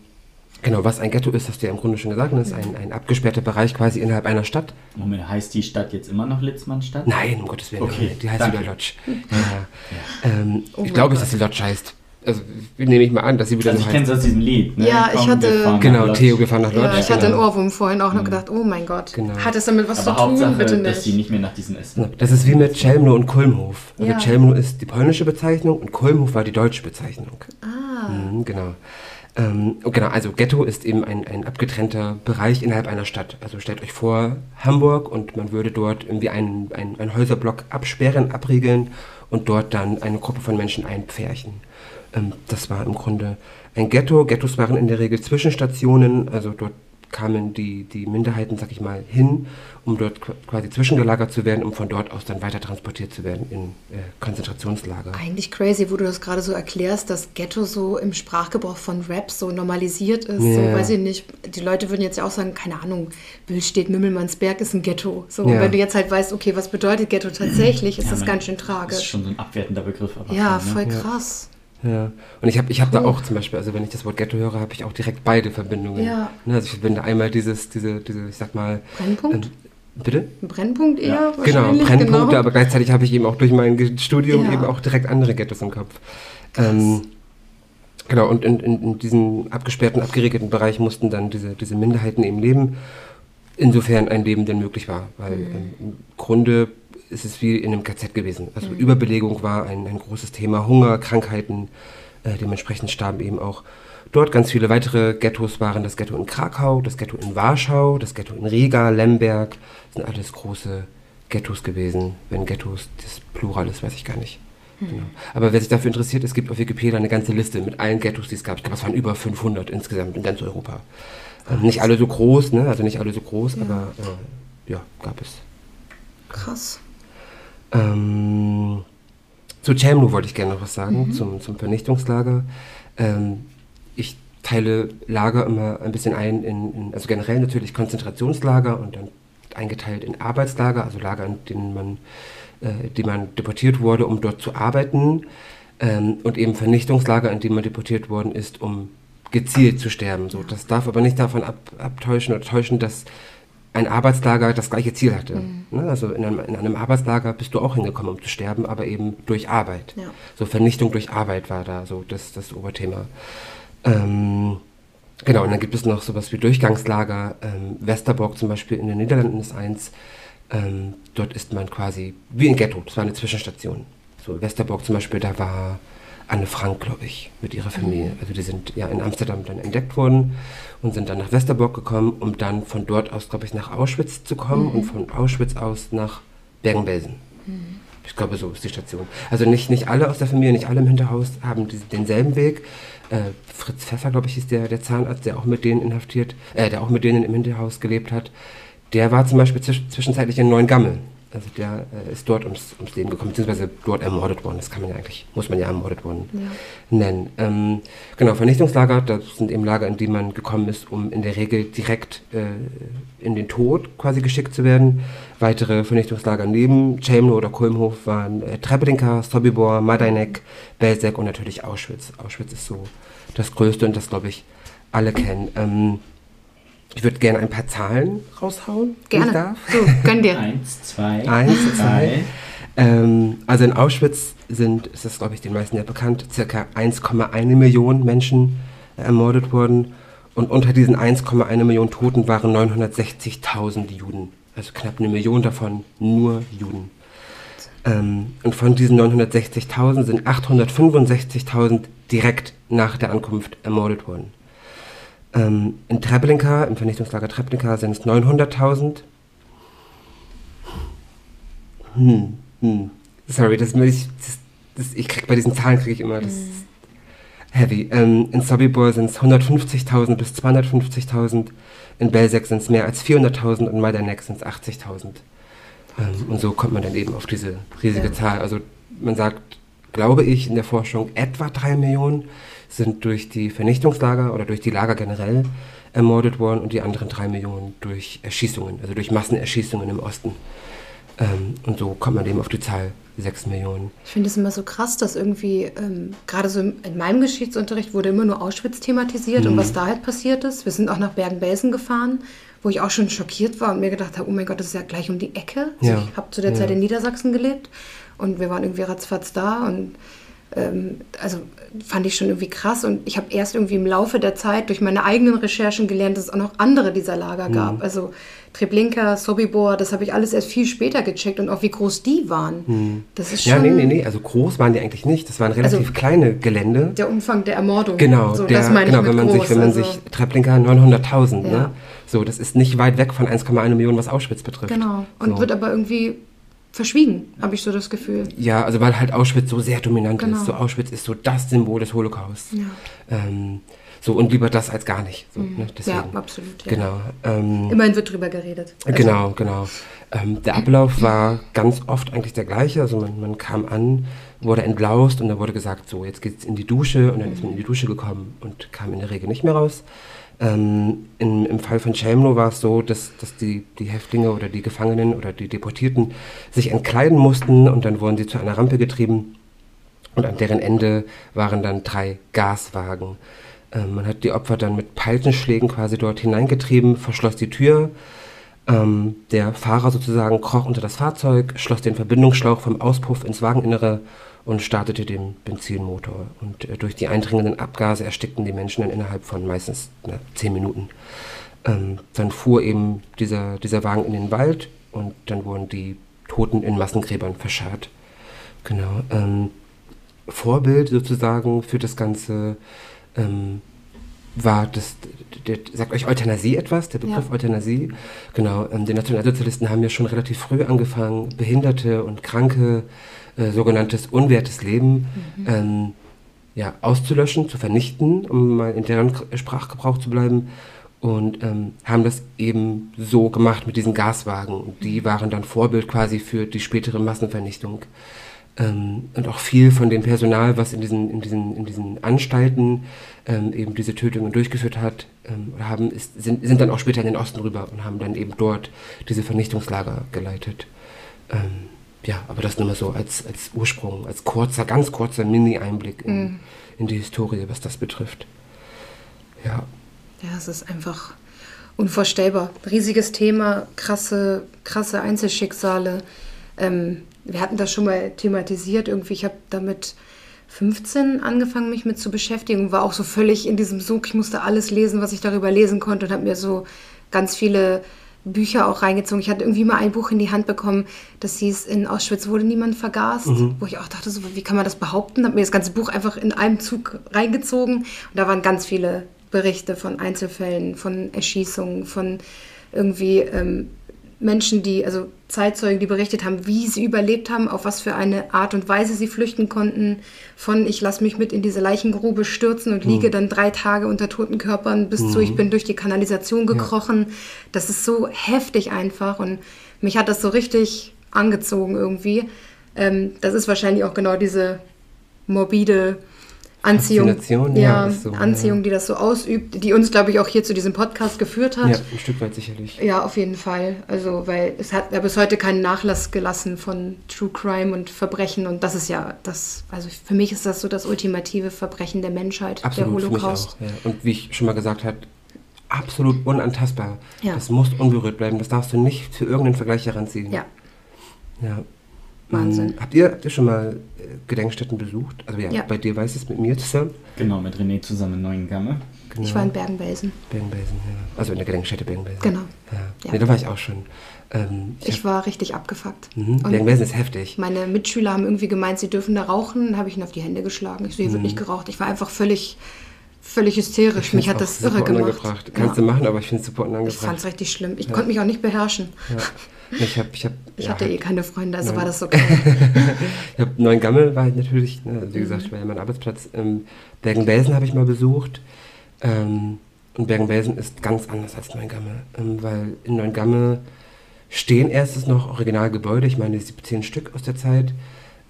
Genau, was ein Ghetto ist, hast du ja im Grunde schon gesagt, das ist ein, ein abgesperrter Bereich quasi innerhalb einer Stadt. Moment, heißt die Stadt jetzt immer noch Litzmannstadt? Nein, um Gottes Willen, okay, die heißt wieder Lodge. Ja. Ja. Ähm, oh ich glaube, dass sie Lodge heißt. Also nehme ich mal an, dass sie wieder also so ich kenne es aus diesem Lied. Ne? Ja, Komm, ich hatte... Genau, Theo, wir fahren nach Lodge. Ja, ich hatte genau. einen Ohrwurm vorhin auch noch mhm. gedacht, oh mein Gott, genau. hat es damit was Aber zu tun? Hauptsache, Bitte nicht. dass sie nicht mehr nach diesem Essen. Das ist wie mit Chelmno und Kulmhof. Also ja. Chelmno ist die polnische Bezeichnung und Kulmhof war die deutsche Bezeichnung. Ah. Mhm, genau. Ähm, genau, also Ghetto ist eben ein, ein abgetrennter Bereich innerhalb einer Stadt. Also stellt euch vor, Hamburg und man würde dort irgendwie einen, einen, einen Häuserblock absperren, abriegeln und dort dann eine Gruppe von Menschen einpferchen. Ähm, das war im Grunde ein Ghetto. Ghettos waren in der Regel Zwischenstationen, also dort kamen die, die Minderheiten, sag ich mal, hin, um dort quasi zwischengelagert zu werden, um von dort aus dann weiter transportiert zu werden in äh, Konzentrationslager. Eigentlich crazy, wo du das gerade so erklärst, dass Ghetto so im Sprachgebrauch von Rap so normalisiert ist. Ja. So, weiß ich nicht, die Leute würden jetzt ja auch sagen, keine Ahnung, Billstedt, Mümmelmannsberg ist ein Ghetto. So, ja. wenn du jetzt halt weißt, okay, was bedeutet Ghetto tatsächlich, ist ja, das ganz schön tragisch. Das ist schon so ein abwertender Begriff. ja, voll, ne? voll krass. Ja, und ich habe ich hab da auch zum Beispiel, also wenn ich das Wort Ghetto höre, habe ich auch direkt beide Verbindungen. Ja. Ne, also ich verbinde einmal dieses, diese, diese, ich sag mal. Brennpunkt? Ähm, bitte? Brennpunkt eher ja. Genau, Brennpunkte, genau. aber gleichzeitig habe ich eben auch durch mein Studium ja. eben auch direkt andere Ghettos im Kopf. Ähm, genau, und in, in, in diesem abgesperrten, abgeregelten Bereich mussten dann diese, diese Minderheiten eben leben, insofern ein Leben denn möglich war. Weil mhm. im Grunde ist es wie in einem KZ gewesen. Also mhm. Überbelegung war ein, ein großes Thema, Hunger, Krankheiten, äh, dementsprechend starben eben auch dort ganz viele weitere Ghettos waren das Ghetto in Krakau, das Ghetto in Warschau, das Ghetto in Riga, Lemberg, das sind alles große Ghettos gewesen. Wenn Ghettos das Plural ist, weiß ich gar nicht. Mhm. Genau. Aber wer sich dafür interessiert, es gibt auf Wikipedia eine ganze Liste mit allen Ghettos, die es gab. Ich glaube, es waren über 500 insgesamt in ganz Europa. Ähm, nicht alle so groß, ne? also nicht alle so groß, ja. aber äh, ja, gab es. Krass. Ähm, zu Chamlu wollte ich gerne noch was sagen, mhm. zum, zum Vernichtungslager. Ähm, ich teile Lager immer ein bisschen ein, in, in, also generell natürlich Konzentrationslager und dann eingeteilt in Arbeitslager, also Lager, in denen man, äh, die man deportiert wurde, um dort zu arbeiten. Ähm, und eben Vernichtungslager, in denen man deportiert worden ist, um gezielt zu sterben. So, das darf aber nicht davon ab, abtäuschen oder täuschen, dass ein Arbeitslager das gleiche Ziel hatte. Mhm. Ne? Also in einem, in einem, Arbeitslager bist du auch hingekommen, um zu sterben, aber eben durch Arbeit. Ja. So Vernichtung durch Arbeit war da so das, das Oberthema. Ähm, genau, und dann gibt es noch sowas wie Durchgangslager. Ähm, Westerbork zum Beispiel in den Niederlanden ist eins. Ähm, dort ist man quasi wie ein Ghetto, das war eine Zwischenstation. So Westerbork zum Beispiel, da war Anne Frank, glaube ich, mit ihrer Familie. Also die sind ja in Amsterdam dann entdeckt worden und sind dann nach Westerbork gekommen, um dann von dort aus, glaube ich, nach Auschwitz zu kommen mhm. und von Auschwitz aus nach Bergen-Belsen. Mhm. Ich glaube, so ist die Station. Also nicht, nicht alle aus der Familie, nicht alle im Hinterhaus haben die, denselben Weg. Äh, Fritz Pfeffer, glaube ich, ist der, der Zahnarzt, der auch mit denen inhaftiert, äh, der auch mit denen im Hinterhaus gelebt hat. Der war zum Beispiel zwischenzeitlich in Neuengammel. Also der äh, ist dort ums, ums Leben gekommen, beziehungsweise dort ermordet worden. Das kann man ja eigentlich, muss man ja ermordet worden ja. nennen. Ähm, genau, Vernichtungslager, das sind eben Lager, in die man gekommen ist, um in der Regel direkt äh, in den Tod quasi geschickt zu werden. Weitere Vernichtungslager neben Chelmno oder Kulmhof waren äh, Treblinka, Sobibor, Majdanek, Belzec und natürlich Auschwitz. Auschwitz ist so das Größte und das, glaube ich, alle kennen. Ähm, ich würde gerne ein paar Zahlen raushauen. Gerne. Darf. So, gönn dir. Eins, zwei, Eins, zwei. Ähm, also in Auschwitz sind, ist das glaube ich den meisten ja bekannt, circa 1,1 Millionen Menschen ermordet worden. Und unter diesen 1,1 Millionen Toten waren 960.000 Juden. Also knapp eine Million davon nur Juden. Ähm, und von diesen 960.000 sind 865.000 direkt nach der Ankunft ermordet worden. Ähm, in Treblinka, im Vernichtungslager Treblinka, sind es 900.000. Hm, hm. Sorry, das, ich, das, das, ich krieg bei diesen Zahlen kriege ich immer das mm. heavy. Ähm, in Sobibor sind es 150.000 bis 250.000. In Belzec sind es mehr als 400.000 und Majdanek sind es 80.000. Ähm, und so kommt man dann eben auf diese riesige ja. Zahl. Also man sagt, glaube ich, in der Forschung etwa 3 Millionen sind durch die Vernichtungslager oder durch die Lager generell ermordet worden und die anderen drei Millionen durch Erschießungen, also durch Massenerschießungen im Osten. Ähm, und so kommt man eben auf die Zahl 6 Millionen. Ich finde es immer so krass, dass irgendwie, ähm, gerade so in meinem Geschichtsunterricht wurde immer nur Auschwitz thematisiert mhm. und was da halt passiert ist. Wir sind auch nach Bergen-Belsen gefahren, wo ich auch schon schockiert war und mir gedacht habe, oh mein Gott, das ist ja gleich um die Ecke. Also ja. Ich habe zu der Zeit ja. in Niedersachsen gelebt und wir waren irgendwie ratzfatz da und ähm, also fand ich schon irgendwie krass. Und ich habe erst irgendwie im Laufe der Zeit durch meine eigenen Recherchen gelernt, dass es auch noch andere dieser Lager mhm. gab. Also Treblinka, Sobibor, das habe ich alles erst viel später gecheckt und auch wie groß die waren. Mhm. Das ist schon. Ja, nee, nee, nee. Also groß waren die eigentlich nicht. Das waren relativ also, kleine Gelände. Der Umfang der Ermordung. Genau, so, der, das meine genau, ich wenn man groß, sich, wenn man also, sich Treblinka 900.000, ne? ja. ne? So, das ist nicht weit weg von 1,1 Millionen, was Auschwitz betrifft. Genau. Und so. wird aber irgendwie verschwiegen, habe ich so das Gefühl. Ja, also weil halt Auschwitz so sehr dominant genau. ist. So Auschwitz ist so das Symbol des Holocaust. Ja. Ähm, so und lieber das als gar nicht. So, mhm. ne? Ja, absolut. Ja. Genau. Ähm, Immerhin wird drüber geredet. Also. Genau, genau. Ähm, der Ablauf war ganz oft eigentlich der gleiche. Also man, man kam an, wurde entblaust und dann wurde gesagt, so jetzt geht's in die Dusche und dann ist man in die Dusche gekommen und kam in der Regel nicht mehr raus. Ähm, in, Im Fall von Chelmno war es so, dass, dass die, die Häftlinge oder die Gefangenen oder die Deportierten sich entkleiden mussten und dann wurden sie zu einer Rampe getrieben und an deren Ende waren dann drei Gaswagen. Ähm, man hat die Opfer dann mit Peitschenschlägen quasi dort hineingetrieben, verschloss die Tür. Ähm, der Fahrer sozusagen kroch unter das Fahrzeug, schloss den Verbindungsschlauch vom Auspuff ins Wageninnere und startete den Benzinmotor. Und äh, durch die eindringenden Abgase erstickten die Menschen dann innerhalb von meistens na, zehn Minuten. Ähm, dann fuhr eben dieser, dieser Wagen in den Wald und dann wurden die Toten in Massengräbern verscharrt. Genau. Ähm, Vorbild sozusagen für das Ganze ähm, war das, der, sagt euch Euthanasie etwas, der Begriff ja. Euthanasie? Genau, ähm, die Nationalsozialisten haben ja schon relativ früh angefangen, Behinderte und Kranke äh, sogenanntes unwertes Leben mhm. ähm, ja, auszulöschen, zu vernichten, um mal in deren Sprachgebrauch zu bleiben. Und ähm, haben das eben so gemacht mit diesen Gaswagen. Und die mhm. waren dann Vorbild quasi für die spätere Massenvernichtung. Ähm, und auch viel von dem Personal, was in diesen, in diesen, in diesen Anstalten ähm, eben diese Tötungen durchgeführt hat, ähm, haben, ist, sind, sind dann auch später in den Osten rüber und haben dann eben dort diese Vernichtungslager geleitet. Ähm, ja, aber das nur mal so als, als Ursprung, als kurzer, ganz kurzer Mini-Einblick in, mm. in die Historie, was das betrifft. Ja. Ja, es ist einfach unvorstellbar. Riesiges Thema, krasse, krasse Einzelschicksale. Ähm, wir hatten das schon mal thematisiert. Irgendwie, ich habe damit 15 angefangen, mich mit zu beschäftigen. War auch so völlig in diesem Sog. Ich musste alles lesen, was ich darüber lesen konnte und habe mir so ganz viele Bücher auch reingezogen. Ich hatte irgendwie mal ein Buch in die Hand bekommen, das hieß In Auschwitz wurde niemand vergast, Mhm. wo ich auch dachte, so, wie kann man das behaupten? Habe mir das ganze Buch einfach in einem Zug reingezogen und da waren ganz viele Berichte von Einzelfällen, von Erschießungen, von irgendwie ähm, Menschen, die, also Zeitzeugen, die berichtet haben, wie sie überlebt haben, auf was für eine Art und Weise sie flüchten konnten. Von ich lasse mich mit in diese Leichengrube stürzen und liege dann drei Tage unter toten Körpern bis zu ich bin durch die Kanalisation gekrochen. Das ist so heftig einfach und mich hat das so richtig angezogen irgendwie. Ähm, das ist wahrscheinlich auch genau diese morbide Anziehung, ja, ja, so, Anziehung, ja. die das so ausübt, die uns, glaube ich, auch hier zu diesem Podcast geführt hat. Ja, ein Stück weit sicherlich. Ja, auf jeden Fall. Also, weil es hat ja bis heute keinen Nachlass gelassen von True Crime und Verbrechen. Und das ist ja das, also für mich ist das so das ultimative Verbrechen der Menschheit, Absolut, der für mich Holocaust. auch. Ja. Und wie ich schon mal gesagt habe, absolut unantastbar. Ja. Das muss unberührt bleiben. Das darfst du nicht für irgendeinen Vergleich heranziehen. Ja, ja. Wahnsinn. Mm, Habt ihr, habt ihr schon mal äh, Gedenkstätten besucht? Also ja, Ja. bei dir weiß es mit mir zusammen. Genau, mit René zusammen in Neuengamme. Genau. ich war in Bergen-Belsen. Bergen-Belsen, ja. Also in der Gedenkstätte Bergen-Belsen. Genau. Ja. Ja. Nee, da war ich auch schon. Ähm, Ich hab- war richtig abgefuckt. Mhm. Und Bergen-Belsen ist heftig. meine Mitschüler haben irgendwie gemeint, sie dürfen da rauchen. Dann habe ich ihnen auf die Hände geschlagen. Ich so, hier Mhm. wird nicht geraucht. Ich war einfach völlig, völlig hysterisch. Mich hat das irre gemacht. unangebracht. Kannst Ja. du machen, aber ich finde es super Ich fand es unangebracht. richtig schlimm. Ich konnte mich auch nicht beherrschen. Ja. Ich habe ich hab, Ich ja, hatte eh keine Freunde, also Nein. war das okay. Ich habe Neuengammel war halt natürlich, ne, wie Mhm. gesagt, war ja mein Arbeitsplatz. Ähm, Bergen-Belsen habe ich mal besucht. Ähm, und Bergen-Belsen ist ganz anders als Neuengammel. Ähm, weil in Neuengammel stehen erstes noch Originalgebäude, ich meine 17 Stück aus der Zeit.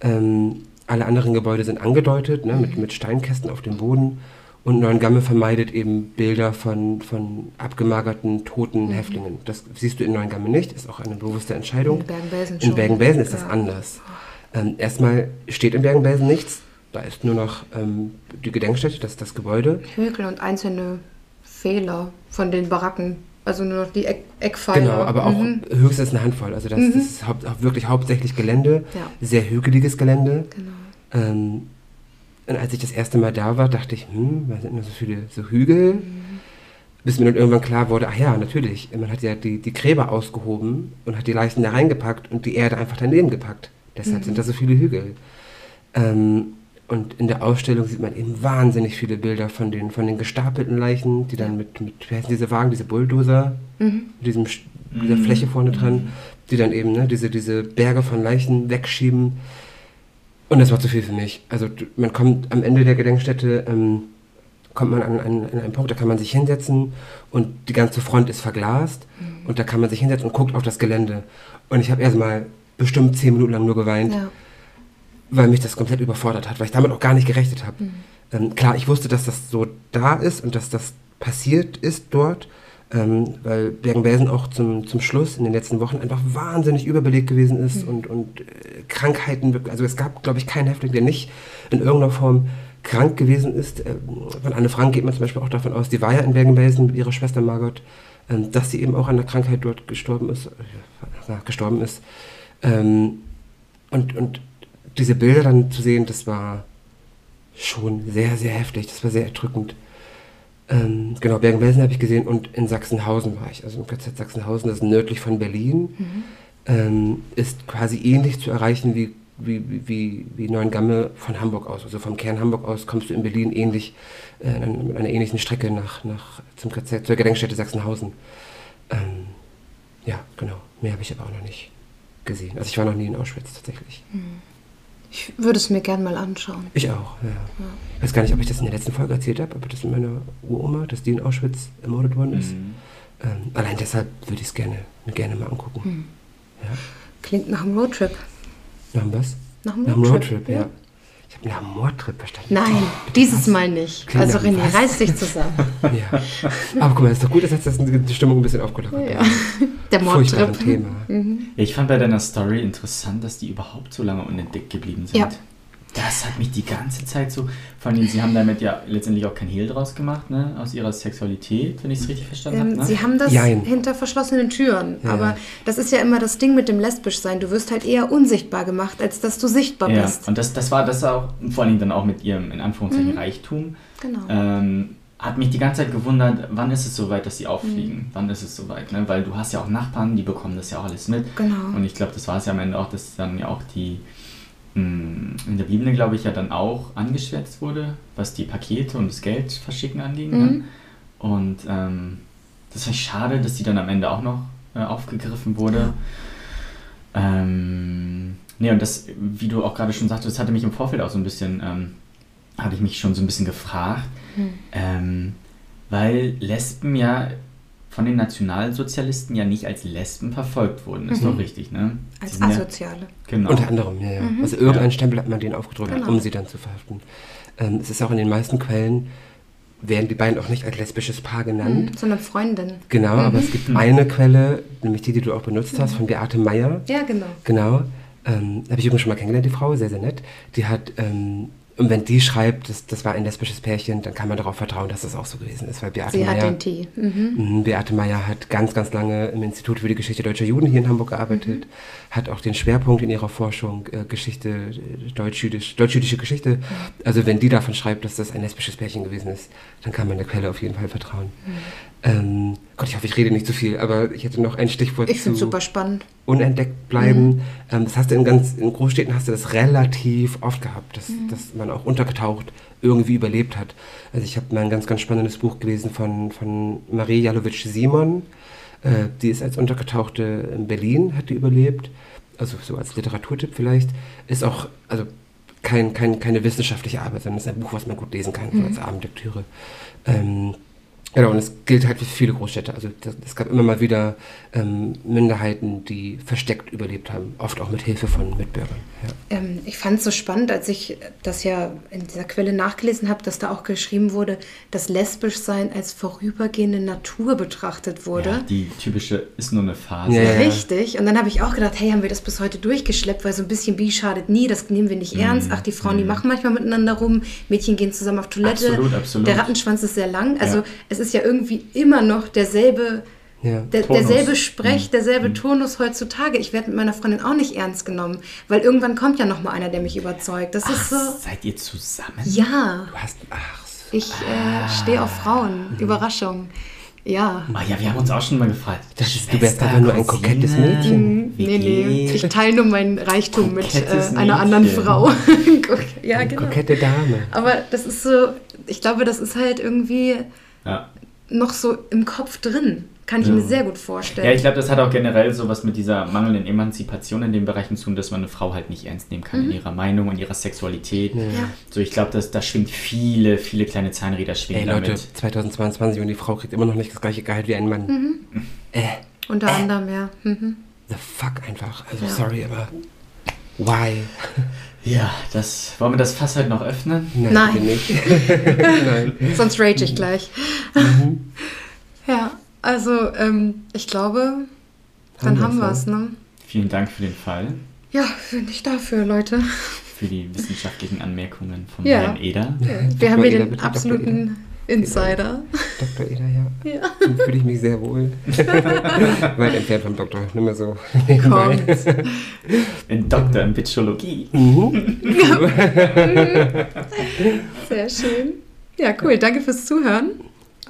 Ähm, alle anderen Gebäude sind angedeutet, ne, mit, mit Steinkästen auf dem Boden. Und Neuengamme vermeidet eben Bilder von, von abgemagerten, toten Mhm. Häftlingen. Das siehst du in Neuengamme nicht, ist auch eine bewusste Entscheidung. In Bergen-Belsen In. Bergen-Belsen ist das Ja. anders. Ähm, erstmal steht in Bergen-Belsen nichts. Da ist nur noch ähm, die Gedenkstätte, das ist das Gebäude. Hügel und einzelne Fehler von den Baracken. Also nur noch die Eck Eckpfeiler. Genau, aber auch Mhm. höchstens eine Handvoll. Also das, Mhm. das ist haupt, hau- wirklich hauptsächlich Gelände, Ja. sehr hügeliges Gelände. Genau. Ähm, und als ich das erste Mal da war, dachte ich, hm, was sind denn so viele so Hügel? Mhm. Bis mir dann irgendwann klar wurde, ach ja, natürlich, man hat ja die, die Gräber ausgehoben und hat die Leichen da reingepackt und die Erde einfach daneben gepackt. Deshalb Mhm. sind da so viele Hügel. Ähm, und in der Ausstellung sieht man eben wahnsinnig viele Bilder von den, von den gestapelten Leichen, die dann mit, mit wie heißen diese Wagen, diese Bulldozer, Mhm. mit diesem, dieser Mhm. Fläche vorne dran, die dann eben ne, diese, diese Berge von Leichen wegschieben. Und das war zu viel für mich. Also man kommt am Ende der Gedenkstätte, ähm, kommt man an, an, an einen Punkt, da kann man sich hinsetzen und die ganze Front ist verglast und da kann man sich hinsetzen und guckt auf das Gelände. Und ich habe erstmal bestimmt zehn Minuten lang nur geweint, Ja. weil mich das komplett überfordert hat, weil ich damit auch gar nicht gerechnet habe. Mhm. Ähm, klar, ich wusste, dass das so da ist und dass das passiert ist dort, ähm, weil Bergen-Belsen auch zum, zum Schluss in den letzten Wochen einfach wahnsinnig überbelegt gewesen ist und, und äh, Krankheiten, also es gab, glaube ich, keinen Häftling, der nicht in irgendeiner Form krank gewesen ist. Ähm, von Anne Frank geht man zum Beispiel auch davon aus, die war ja in Bergen-Belsen mit ihrer Schwester Margot, ähm, dass sie eben auch an der Krankheit dort gestorben ist, äh, gestorben ist. Ähm, und, und diese Bilder dann zu sehen, das war schon sehr, sehr heftig. Das war sehr erdrückend. Ähm, genau, Bergen-Belsen habe ich gesehen und in Sachsenhausen war ich. Also im KZ Sachsenhausen, das ist nördlich von Berlin. Mhm. Ähm, ist quasi ähnlich zu erreichen wie, wie, wie- wie, Neuengamme von Hamburg aus. Also vom Kern Hamburg aus kommst du in Berlin ähnlich, äh, mit einer ähnlichen Strecke nach, nach, zum KZ, zur Gedenkstätte Sachsenhausen. Ähm, ja, genau. Mehr habe ich aber auch noch nicht gesehen. Also ich war noch nie in Auschwitz tatsächlich. Ich würde es mir gern mal anschauen. Ich auch, ja. Ich weiß gar nicht, ob ich das in der letzten Folge erzählt habe, aber das mit meiner Uroma, dass die in Auschwitz ermordet worden ist. Mhm. Ähm, allein deshalb würde ich es gerne, mir gerne mal angucken. Hm. Ja. Klingt nach einem Roadtrip. Nach dem was? Nach einem Nach dem Roadtrip, Roadtrip, ja. Ich habe nach einem Mordtrip verstanden. Nein, Bitte dieses was? Mal nicht. Klingt Also René, was? reiß dich zusammen. Ja. Aber guck mal, ist doch gut, dass jetzt das die Stimmung ein bisschen aufgelockert Ja. hat. Der Mordtrip. Thema. Mhm. Ich fand bei deiner Story interessant, dass die überhaupt so lange unentdeckt geblieben sind. Ja. Das hat mich die ganze Zeit so. Vor allem, sie haben damit ja letztendlich auch kein Hehl draus gemacht, ne? Aus ihrer Sexualität, wenn ich es richtig verstanden Ähm, habe. Ne? Sie haben das Jein. hinter verschlossenen Türen. Ja. Aber das ist ja immer das Ding mit dem Lesbischsein. Du wirst halt eher unsichtbar gemacht, als dass du sichtbar ja, bist. und das, das war das auch, vor allem dann auch mit ihrem, in Anführungszeichen, Mhm. Reichtum. Genau. Ähm, hat mich die ganze Zeit gewundert, wann ist es soweit, dass sie auffliegen? Mhm. Wann ist es soweit? Ne? Weil du hast ja auch Nachbarn, die bekommen das ja auch alles mit. Genau. Und ich glaube, das war es ja am Ende auch, dass dann ja auch die in der Bibel, glaube ich, ja dann auch angeschwärzt wurde, was die Pakete und das Geld verschicken anging. Ne? Mhm. Ne? Und ähm, das ist schade, dass die dann am Ende auch noch äh, aufgegriffen wurde. Ja. Ähm, nee, und das, wie du auch gerade schon sagtest, das hatte mich im Vorfeld auch so ein bisschen, ähm, hatte ich mich schon so ein bisschen gefragt, mhm. ähm, weil Lesben ja von den Nationalsozialisten ja nicht als Lesben verfolgt wurden. Ist mhm. doch richtig, ne? Als Asoziale. Ja, genau. Unter anderem, ja, ja. Mhm. Also irgendeinen Stempel hat man denen aufgedrückt, genau. um sie dann zu verhaften. Ähm, es ist auch in den meisten Quellen, werden die beiden auch nicht als lesbisches Paar genannt. Mhm, sondern Freundin. Genau, aber es gibt mhm. eine Quelle, nämlich die, die du auch benutzt hast, von Beate Meyer. Ja, genau. Genau. Ähm, habe ich übrigens schon mal kennengelernt, die Frau, sehr, sehr nett. Die hat ähm, und wenn die schreibt, das, das war ein lesbisches Pärchen, dann kann man darauf vertrauen, dass das auch so gewesen ist. Weil Beate Sie Meyer, hat den Tee. Mhm. mhm. Beate Meyer hat ganz, ganz lange im Institut für die Geschichte deutscher Juden hier in Hamburg gearbeitet, mhm. hat auch den Schwerpunkt in ihrer Forschung äh, Geschichte, deutsch-jüdisch, deutsch-jüdische Geschichte. Mhm. Also wenn die davon schreibt, dass das ein lesbisches Pärchen gewesen ist, dann kann man der Quelle auf jeden Fall vertrauen. Ähm, Gott, ich hoffe, ich rede nicht zu viel, aber ich hätte noch ein Stichwort ich zu super spannend. unentdeckt bleiben. Mhm. Ähm, das hast du in ganz in Großstädten hast du das relativ oft gehabt, dass, mhm. dass man auch untergetaucht irgendwie überlebt hat. Also ich habe mal ein ganz, ganz spannendes Buch gelesen von, von Marie Jalowitsch-Simon. Äh, die ist als Untergetauchte in Berlin, hat die überlebt. Also so als Literaturtipp vielleicht. Ist auch, also kein, kein, keine wissenschaftliche Arbeit, sondern ist ein Buch, was man gut lesen kann, mhm. so als Abendlektüre. Ähm, Genau, und es gilt halt für viele Großstädte. Also es gab immer mal wieder ähm, Minderheiten, die versteckt überlebt haben, oft auch mit Hilfe von Mitbürgern. Ja. Ähm, ich fand es so spannend, als ich das ja in dieser Quelle nachgelesen habe, dass da auch geschrieben wurde, dass Lesbischsein als vorübergehende Natur betrachtet wurde. Ja, die typische ist nur eine Phase. Ja, Richtig. Und dann habe ich auch gedacht, hey, haben wir das bis heute durchgeschleppt, weil so ein bisschen Bi schadet nie, das nehmen wir nicht mhm. ernst. Ach, die Frauen, mhm. die machen manchmal miteinander rum, Mädchen gehen zusammen auf Toilette. Absolut, absolut. Der Rattenschwanz ist sehr lang. Also es ist ja irgendwie immer noch derselbe, ja, der, derselbe Sprech, mhm. derselbe mhm. Tonus heutzutage. Ich werde mit meiner Freundin auch nicht ernst genommen, weil irgendwann kommt ja noch mal einer, der mich überzeugt. Das ach, ist so. Seid ihr zusammen? Ja. Du hast, ach so. Ich äh, stehe auf Frauen. Mhm. Überraschung. Ja. Oh ja, wir haben uns auch schon mal gefragt. Das ist, du wärst aber nur ein kokettes Mädchen. Mhm. Nee, nee. Ich teile nur meinen Reichtum mit äh, einer anderen Frau. ja, genau. Kokette Dame. Aber das ist so, ich glaube, das ist halt irgendwie ja. noch so im Kopf drin. Kann ich ja. mir sehr gut vorstellen. Ja, ich glaube, das hat auch generell so was mit dieser mangelnden Emanzipation in den Bereichen zu tun, dass man eine Frau halt nicht ernst nehmen kann mhm. in ihrer Meinung und ihrer Sexualität. Ja. So, ich glaube, da schwingt viele, viele kleine Zahnräder schwingen Ey, Leute, 2022 und die Frau kriegt immer noch nicht das gleiche Gehalt wie ein Mann. Mhm. Äh. Unter äh. anderem, ja. Mhm. The fuck einfach. Also, ja. sorry, aber why? Ja, das wollen wir das Fass halt noch öffnen? Nein. Nein. Nicht. Nein. Sonst rage ich gleich. Mhm. Ja, also ähm, ich glaube, dann haben wir es, ne? Vielen Dank für den Fall. Ja, nicht dafür, Leute. Für die wissenschaftlichen Anmerkungen von ja. Herrn Eder. Ja. Wir haben hier den absoluten Insider. Dr. Eder, ja. ja. Dann fühle ich mich sehr wohl. Weit entfernt vom Doktor, nicht mehr so. Kommt. Ein Doktor in Bitchologie. Mhm. sehr schön. Ja, cool. Danke fürs Zuhören.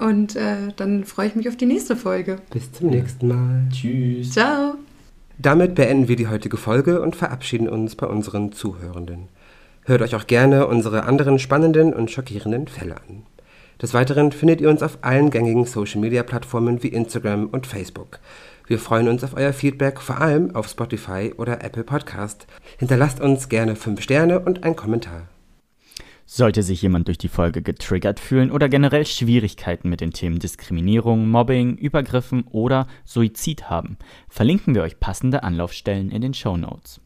Und äh, dann freue ich mich auf die nächste Folge. Bis zum nächsten Mal. Tschüss. Ciao. Damit beenden wir die heutige Folge und verabschieden uns bei unseren Zuhörenden. Hört euch auch gerne unsere anderen spannenden und schockierenden Fälle an. Des Weiteren findet ihr uns auf allen gängigen Social-Media-Plattformen wie Instagram und Facebook. Wir freuen uns auf euer Feedback, vor allem auf Spotify oder Apple Podcast. Hinterlasst uns gerne 5 Sterne und einen Kommentar. Sollte sich jemand durch die Folge getriggert fühlen oder generell Schwierigkeiten mit den Themen Diskriminierung, Mobbing, Übergriffen oder Suizid haben, verlinken wir euch passende Anlaufstellen in den Show Notes.